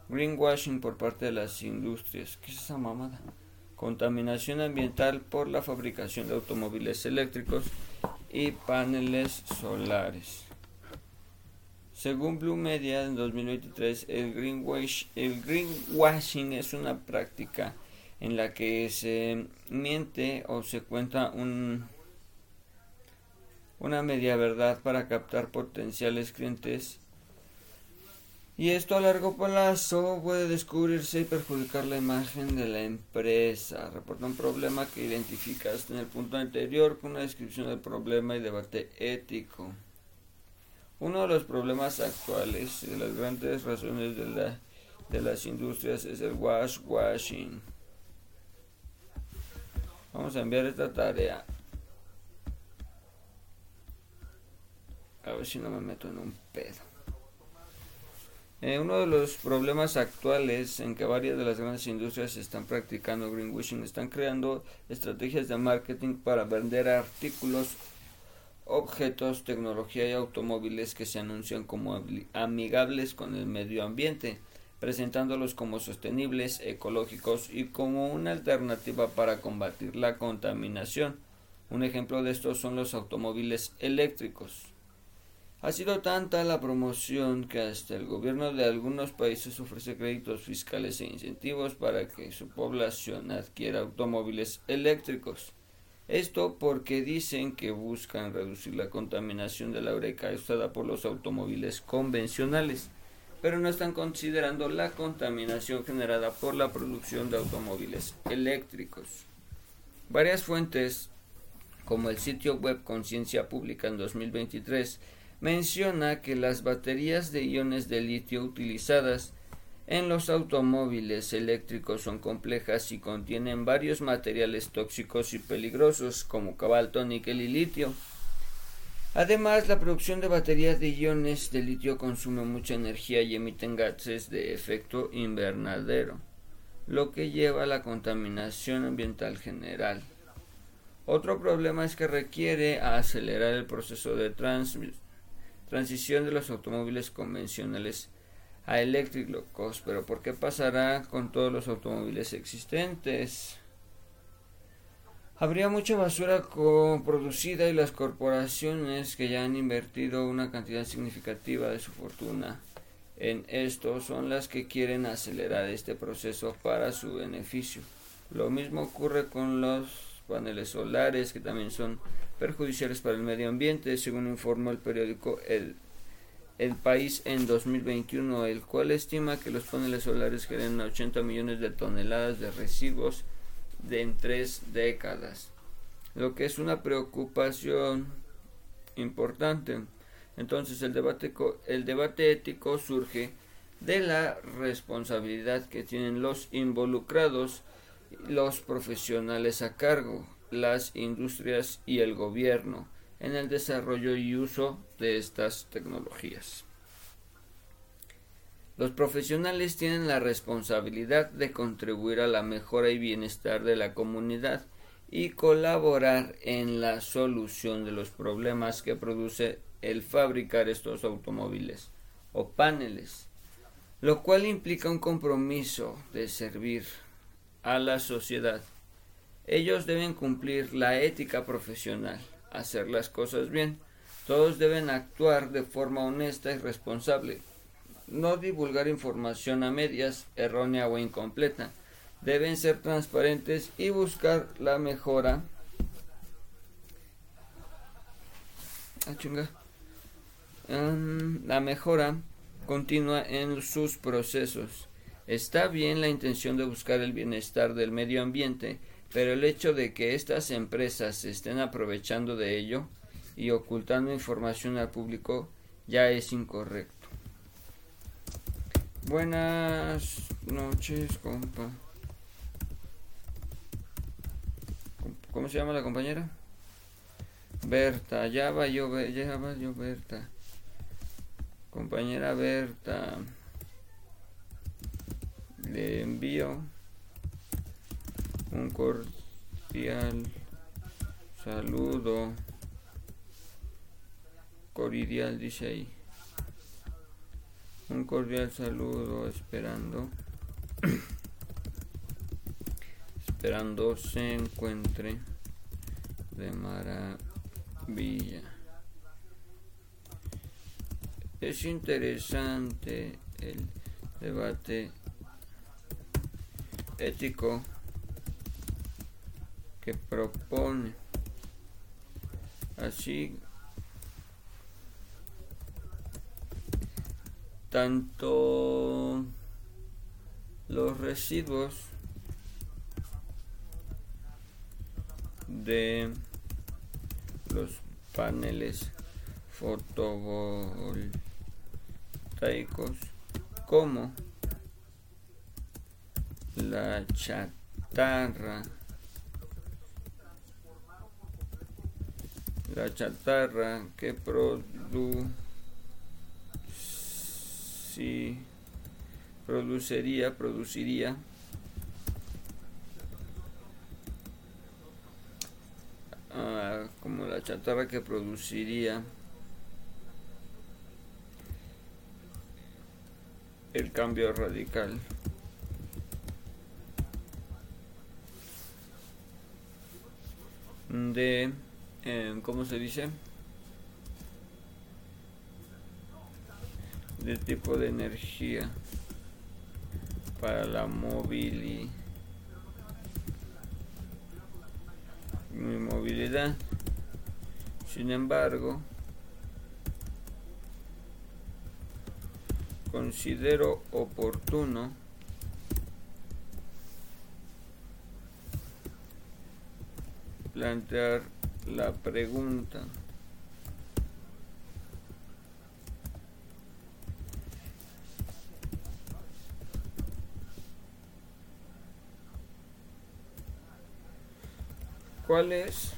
Greenwashing por parte de las industrias. ¿Qué es esa mamada? Contaminación ambiental por la fabricación de automóviles eléctricos y paneles solares. Según Blue Media en 2023, el, el greenwashing es una práctica en la que se miente o se cuenta un, una media verdad para captar potenciales clientes y esto a largo plazo puede descubrirse y perjudicar la imagen de la empresa. Reporta un problema que identificaste en el punto anterior con una descripción del problema y debate ético. Uno de los problemas actuales y de las grandes razones de, de las industrias es el wash washing. Vamos a enviar esta tarea. A ver si no me meto en un pedo. Eh, uno de los problemas actuales en que varias de las grandes industrias están practicando greenwashing, están creando estrategias de marketing para vender artículos, objetos, tecnología y automóviles que se anuncian como amigables con el medio ambiente, presentándolos como sostenibles, ecológicos y como una alternativa para combatir la contaminación. Un ejemplo de esto son los automóviles eléctricos. Ha sido tanta la promoción que hasta el gobierno de algunos países ofrece créditos fiscales e incentivos para que su población adquiera automóviles eléctricos. Esto porque dicen que buscan reducir la contaminación del aire causada por los automóviles convencionales, pero no están considerando la contaminación generada por la producción de automóviles eléctricos. Varias fuentes, como el sitio web Conciencia Pública en 2023, menciona que las baterías de iones de litio utilizadas en los automóviles eléctricos son complejas y contienen varios materiales tóxicos y peligrosos como cobalto, níquel y litio. Además, la producción de baterías de iones de litio consume mucha energía y emiten gases de efecto invernadero, lo que lleva a la contaminación ambiental general. Otro problema es que requiere acelerar el proceso de transición de los automóviles convencionales a eléctricos, pero ¿por qué pasará con todos los automóviles existentes? Habría mucha basura producida y las corporaciones que ya han invertido una cantidad significativa de su fortuna en esto son las que quieren acelerar este proceso para su beneficio. Lo mismo ocurre con los paneles solares que también son perjudiciales para el medio ambiente, según informó el periódico El el país en 2021, el cual estima que los paneles solares generan 80 millones de toneladas de residuos de en tres décadas, lo que es una preocupación importante. Entonces el debate, el debate ético surge de la responsabilidad que tienen los involucrados, los profesionales a cargo, las industrias y el gobierno en el desarrollo y uso de estas tecnologías. Los profesionales tienen la responsabilidad de contribuir a la mejora y bienestar de la comunidad y colaborar en la solución de los problemas que produce el fabricar estos automóviles o paneles, lo cual implica un compromiso de servir a la sociedad. Ellos deben cumplir la ética profesional hacer las cosas bien. Todos deben actuar de forma honesta y responsable. No divulgar información a medias, errónea o incompleta. Deben ser transparentes y buscar la mejora. Ah, la mejora continua en sus procesos. Está bien la intención de buscar el bienestar del medio ambiente, pero el hecho de que estas empresas se estén aprovechando de ello y ocultando información al público ya es incorrecto. Buenas noches, compa. ¿Cómo se llama la compañera? Berta, ya va yo, ya va yo Berta. Compañera Berta. Le envío un cordial saludo. Cordial dice ahí. Un cordial saludo esperando. <coughs> esperando se encuentre de maravilla. Es interesante el debate ético que propone. Así, tanto los residuos de los paneles fotovoltaicos como la chatarra. La chatarra que produciría, produciría ah, como la chatarra que produciría el cambio radical. de eh, ¿cómo se dice? De tipo de energía para la movilidad. Mi movilidad. Sin embargo, considero oportuno plantear la pregunta. ¿Cuál es?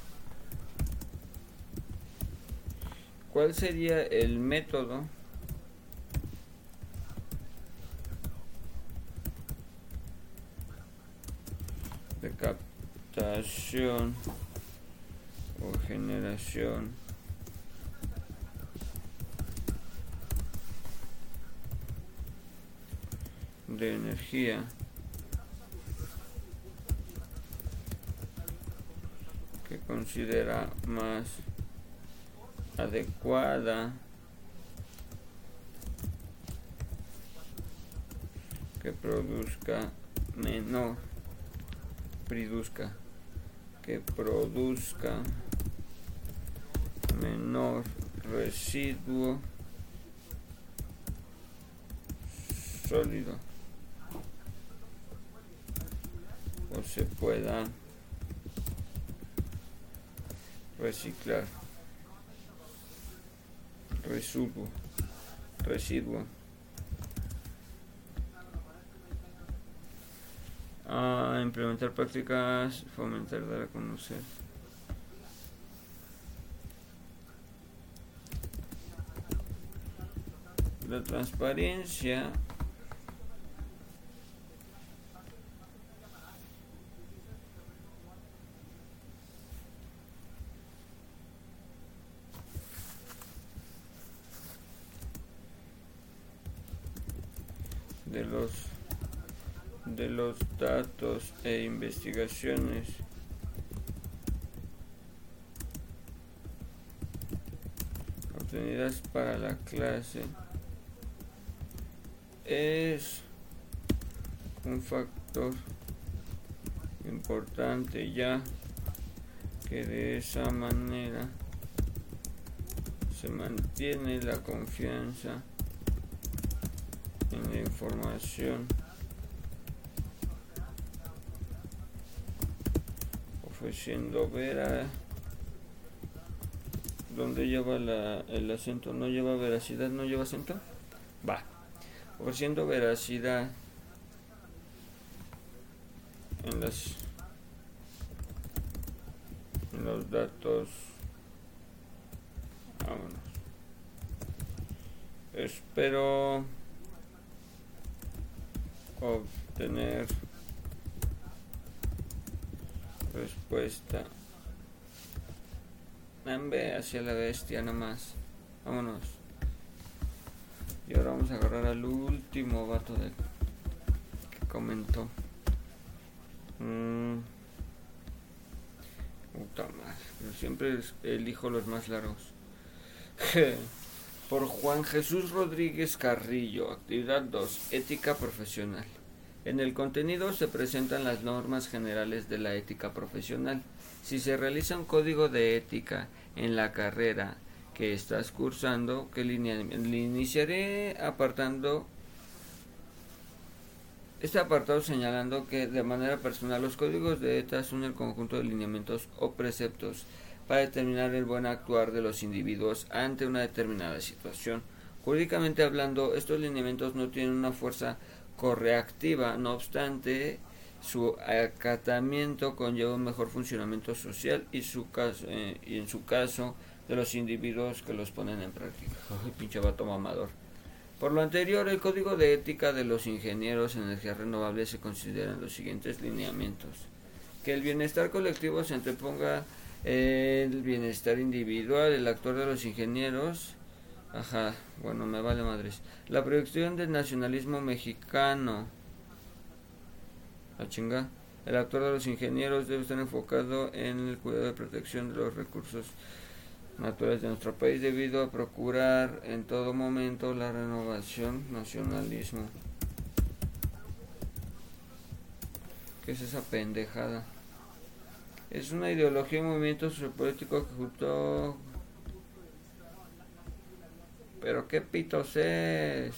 ¿Cuál sería el método de captación o generación de energía que considera más adecuada que produzca menor produzca que produzca menor residuo sólido o se pueda reciclar residuo residuo. A implementar prácticas fomentar dar a conocer. La transparencia de los de los datos e investigaciones. Obtenidas para la clase es un factor importante ya que de esa manera se mantiene la confianza en la información ofreciendo ver a ¿Dónde lleva la, el acento? ¿No lleva veracidad? ¿No lleva acento? Va. Ofreciendo veracidad en las en los datos. Vámonos. Espero obtener respuesta. Nambe hacia la bestia nomás. Vámonos. Y ahora vamos a agarrar al último vato de que comentó. Mm. Puta madre. Pero siempre elijo los más largos. <laughs> Por Juan Jesús Rodríguez Carrillo, actividad 2, ética profesional. En el contenido se presentan las normas generales de la ética profesional. Si se realiza un código de ética en la carrera que estás cursando, que le iniciaré apartando este apartado señalando que de manera personal los códigos de ética son el conjunto de lineamientos o preceptos para determinar el buen actuar de los individuos ante una determinada situación. Jurídicamente hablando, estos lineamientos no tienen una fuerza correactiva, no obstante, su acatamiento conlleva un mejor funcionamiento social y, su caso, eh, y en su caso de los individuos que los ponen en práctica. Ay, pinche vato mamador. Por lo anterior, el Código de Ética de los Ingenieros en Energías Renovables se consideran los siguientes lineamientos. Que el bienestar colectivo se anteponga el bienestar individual, el actor de los ingenieros. Ajá, bueno, me vale madres. La proyección del nacionalismo mexicano. La chinga. El actor de los ingenieros debe estar enfocado en el cuidado y protección de los recursos naturales de nuestro país debido a procurar en todo momento la renovación nacionalismo. ¿Qué es esa pendejada? Es una ideología y movimiento sociopolítico que justo pero qué pitos es.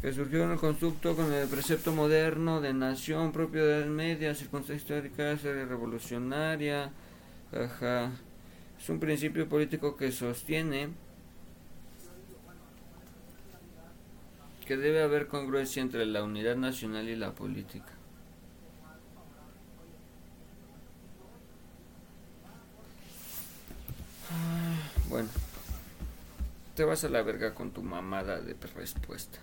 Que surgió en el constructo con el precepto moderno de nación propio de las medias, circunstancia histórica, revolucionaria. Ajá. Es un principio político que sostiene que debe haber congruencia entre la unidad nacional y la política. Ah, bueno te vas a la verga con tu mamada de respuesta.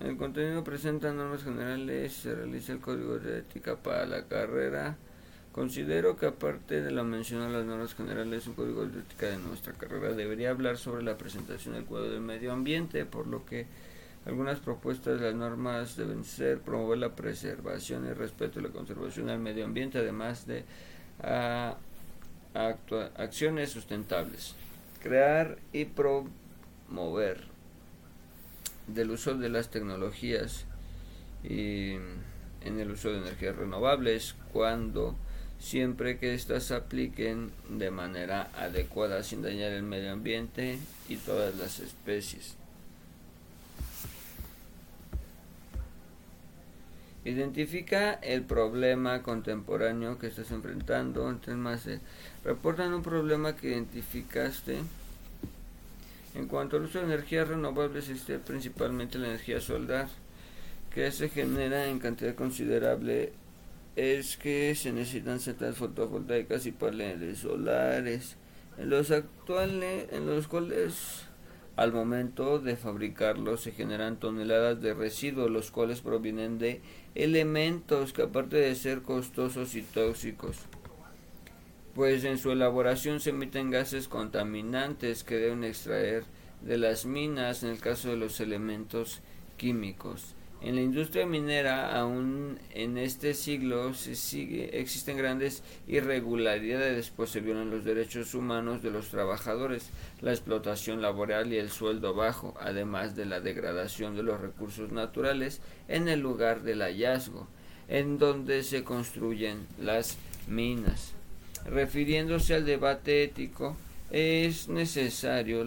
El contenido presenta normas generales, se realiza el código de ética para la carrera. Considero que aparte de lo mencionado las normas generales, un código de ética de nuestra carrera debería hablar sobre la presentación del cuadro del medio ambiente, por lo que algunas propuestas de las normas deben ser promover la preservación y respeto y la conservación del medio ambiente, además de a, acciones sustentables. Crear y promover del uso de las tecnologías y en el uso de energías renovables cuando siempre que éstas se apliquen de manera adecuada sin dañar el medio ambiente y todas las especies. Identifica el problema contemporáneo que estás enfrentando. Entonces, más reportan un problema que identificaste. En cuanto al uso de energías renovables, existe principalmente la energía solar, que se genera en cantidad considerable. Es que se necesitan centrales fotovoltaicas y paneles solares, en los actuales, en los cuales al momento de fabricarlos se generan toneladas de residuos, los cuales provienen de elementos que aparte de ser costosos y tóxicos, pues en su elaboración se emiten gases contaminantes que deben extraer de las minas en el caso de los elementos químicos. En la industria minera, aún en este siglo, se sigue, existen grandes irregularidades, pues se violan los derechos humanos de los trabajadores, la explotación laboral y el sueldo bajo, además de la degradación de los recursos naturales en el lugar del hallazgo, en donde se construyen las minas. Refiriéndose al debate ético, es necesario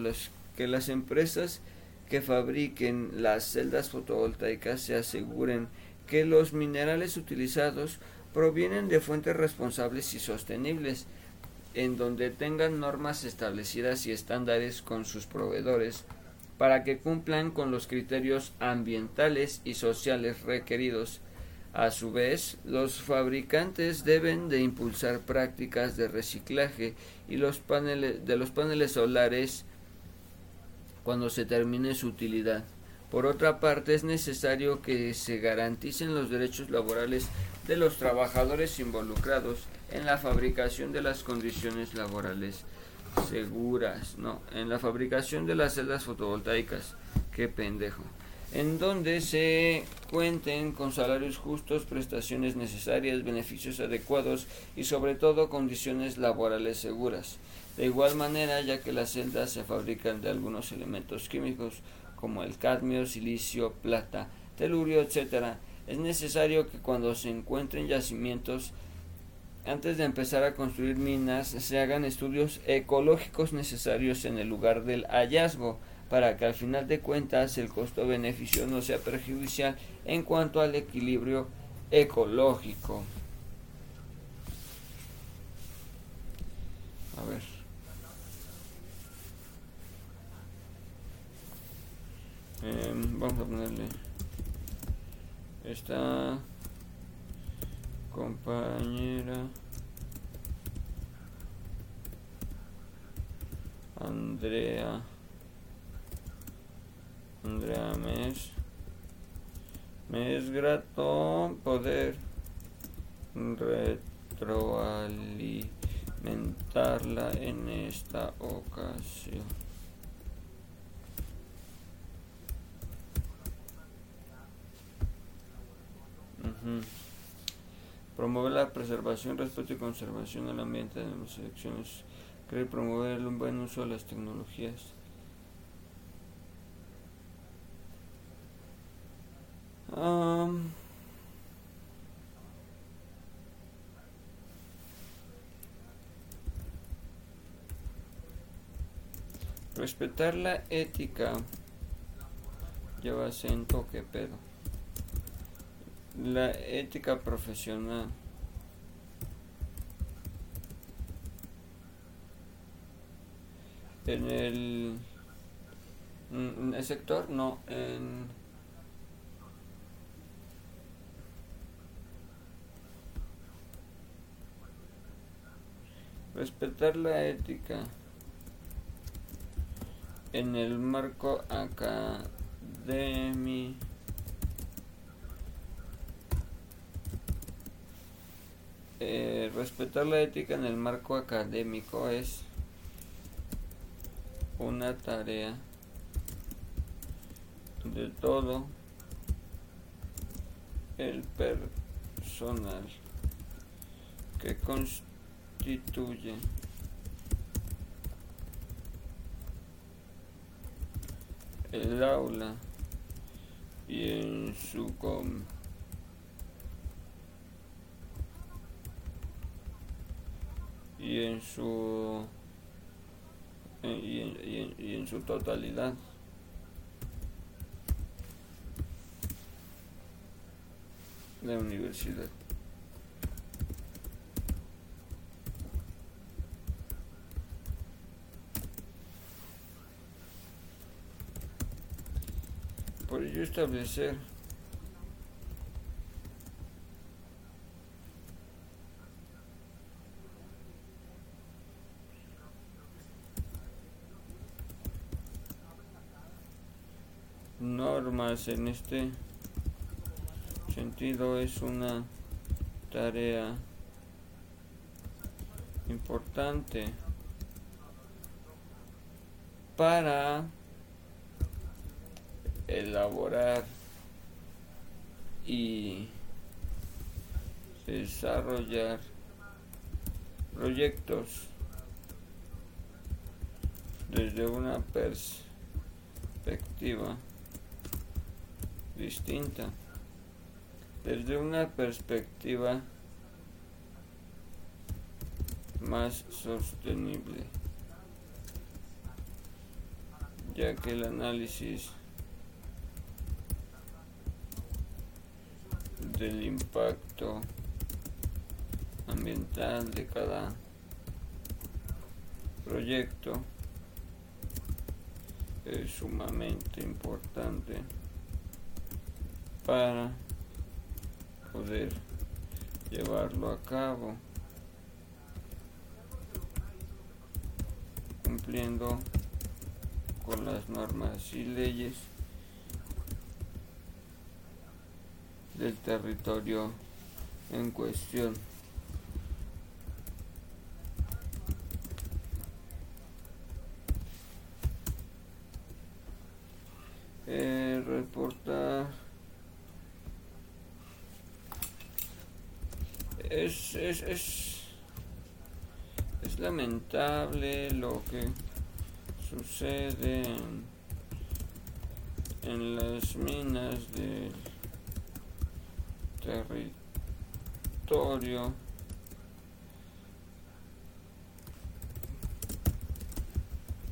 que las empresas que fabriquen las celdas fotovoltaicas se aseguren que los minerales utilizados provienen de fuentes responsables y sostenibles, en donde tengan normas establecidas y estándares con sus proveedores para que cumplan con los criterios ambientales y sociales requeridos. A su vez, los fabricantes deben de impulsar prácticas de reciclaje y los paneles de los paneles solares cuando se termine su utilidad. Por otra parte, es necesario que se garanticen los derechos laborales de los trabajadores involucrados en la fabricación de las condiciones laborales seguras, no, en la fabricación de las celdas fotovoltaicas, qué pendejo, en donde se cuenten con salarios justos, prestaciones necesarias, beneficios adecuados y sobre todo condiciones laborales seguras. De igual manera, ya que las celdas se fabrican de algunos elementos químicos como el cadmio, silicio, plata, telurio, etc., es necesario que cuando se encuentren yacimientos, antes de empezar a construir minas, se hagan estudios ecológicos necesarios en el lugar del hallazgo, para que al final de cuentas el costo-beneficio no sea perjudicial en cuanto al equilibrio ecológico. A ver. Em, vamos a ponerle esta compañera Andrea Andrea Mes. Me es grato poder retroalimentarla en esta ocasión Promover la preservación, respeto y conservación del ambiente de las elecciones. Cree promover un buen uso de las tecnologías. respetar la ética lleva acento que pedo la ética profesional. En el, sector, no, en Respetar la ética en el marco académico eh, respetar la ética en el marco académico es una tarea de todo el personal que constituye el aula y en su com y en su y en, y en- su totalidad. La universidad. Por ello establecer en este sentido es una tarea importante para elaborar y desarrollar proyectos desde una perspectiva distinta, desde una perspectiva más sostenible, ya que el análisis del impacto ambiental de cada proyecto es sumamente importante para poder llevarlo a cabo cumpliendo con las normas y leyes del territorio en cuestión. Eh, reportar es, es, lamentable lo que sucede en, en las minas del territorio.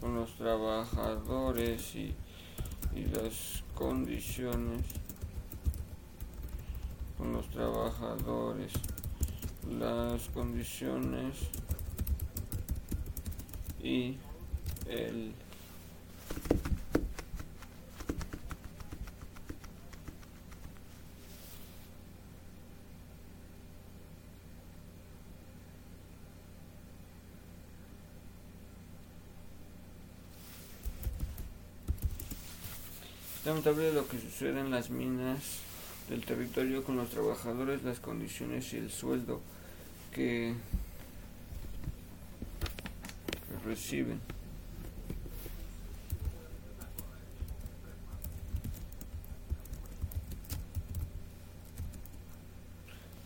Con los trabajadores y, y las condiciones. Con los trabajadores las condiciones y el lamentable lo que sucede en las minas del territorio con los trabajadores, las condiciones y el sueldo que reciben.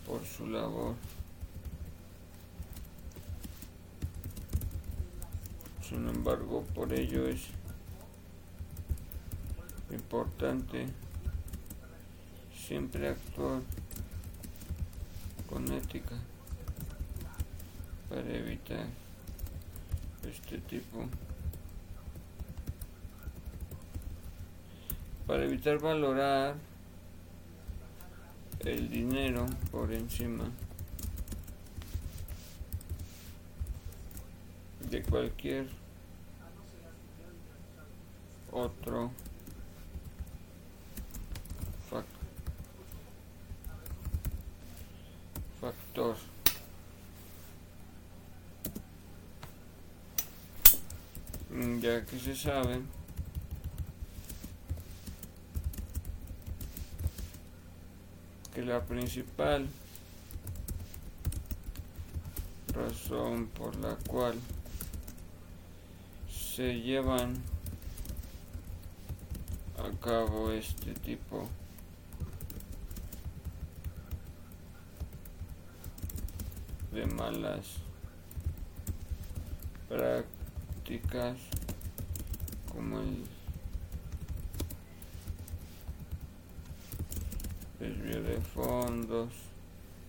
por su labor. Sin embargo, por ello es importante siempre actuar con ética para evitar este tipo. Para evitar valorar el dinero por encima de cualquier otro fac- factor que se sabe. Que la principal razón por la cual se llevan a cabo este tipo de malas prácticas desvío de fondos.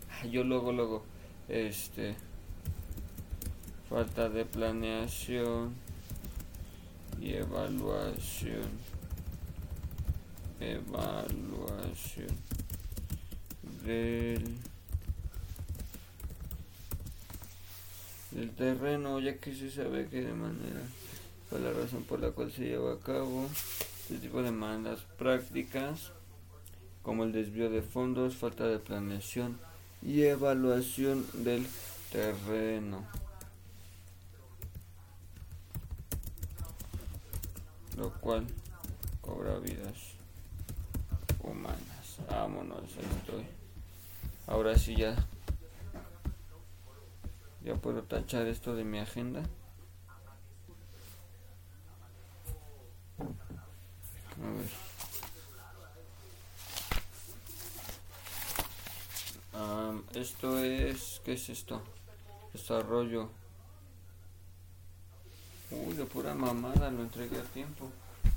Ah, yo luego luego este falta de planeación y evaluación. Evaluación del del terreno ya que se sabe que de manera fue la razón por la cual se lleva a cabo este tipo de malas prácticas como el desvío de fondos falta de planeación y evaluación del terreno lo cual cobra vidas humanas. Vámonos, ahí estoy. Ahora sí ya. Ya puedo tachar esto de mi agenda. A ver. Esto es. ¿Qué es esto? Desarrollo. Uy, de pura mamada lo entregué a tiempo.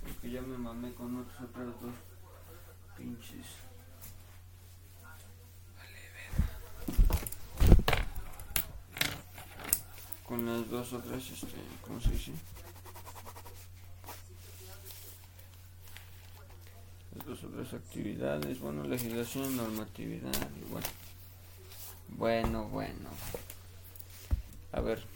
Porque ya me mamé con otros otras dos pinches. Con las dos otras, este, ¿cómo se dice? Las dos otras actividades, bueno, legislación normatividad, y bueno. Bueno, bueno. A ver.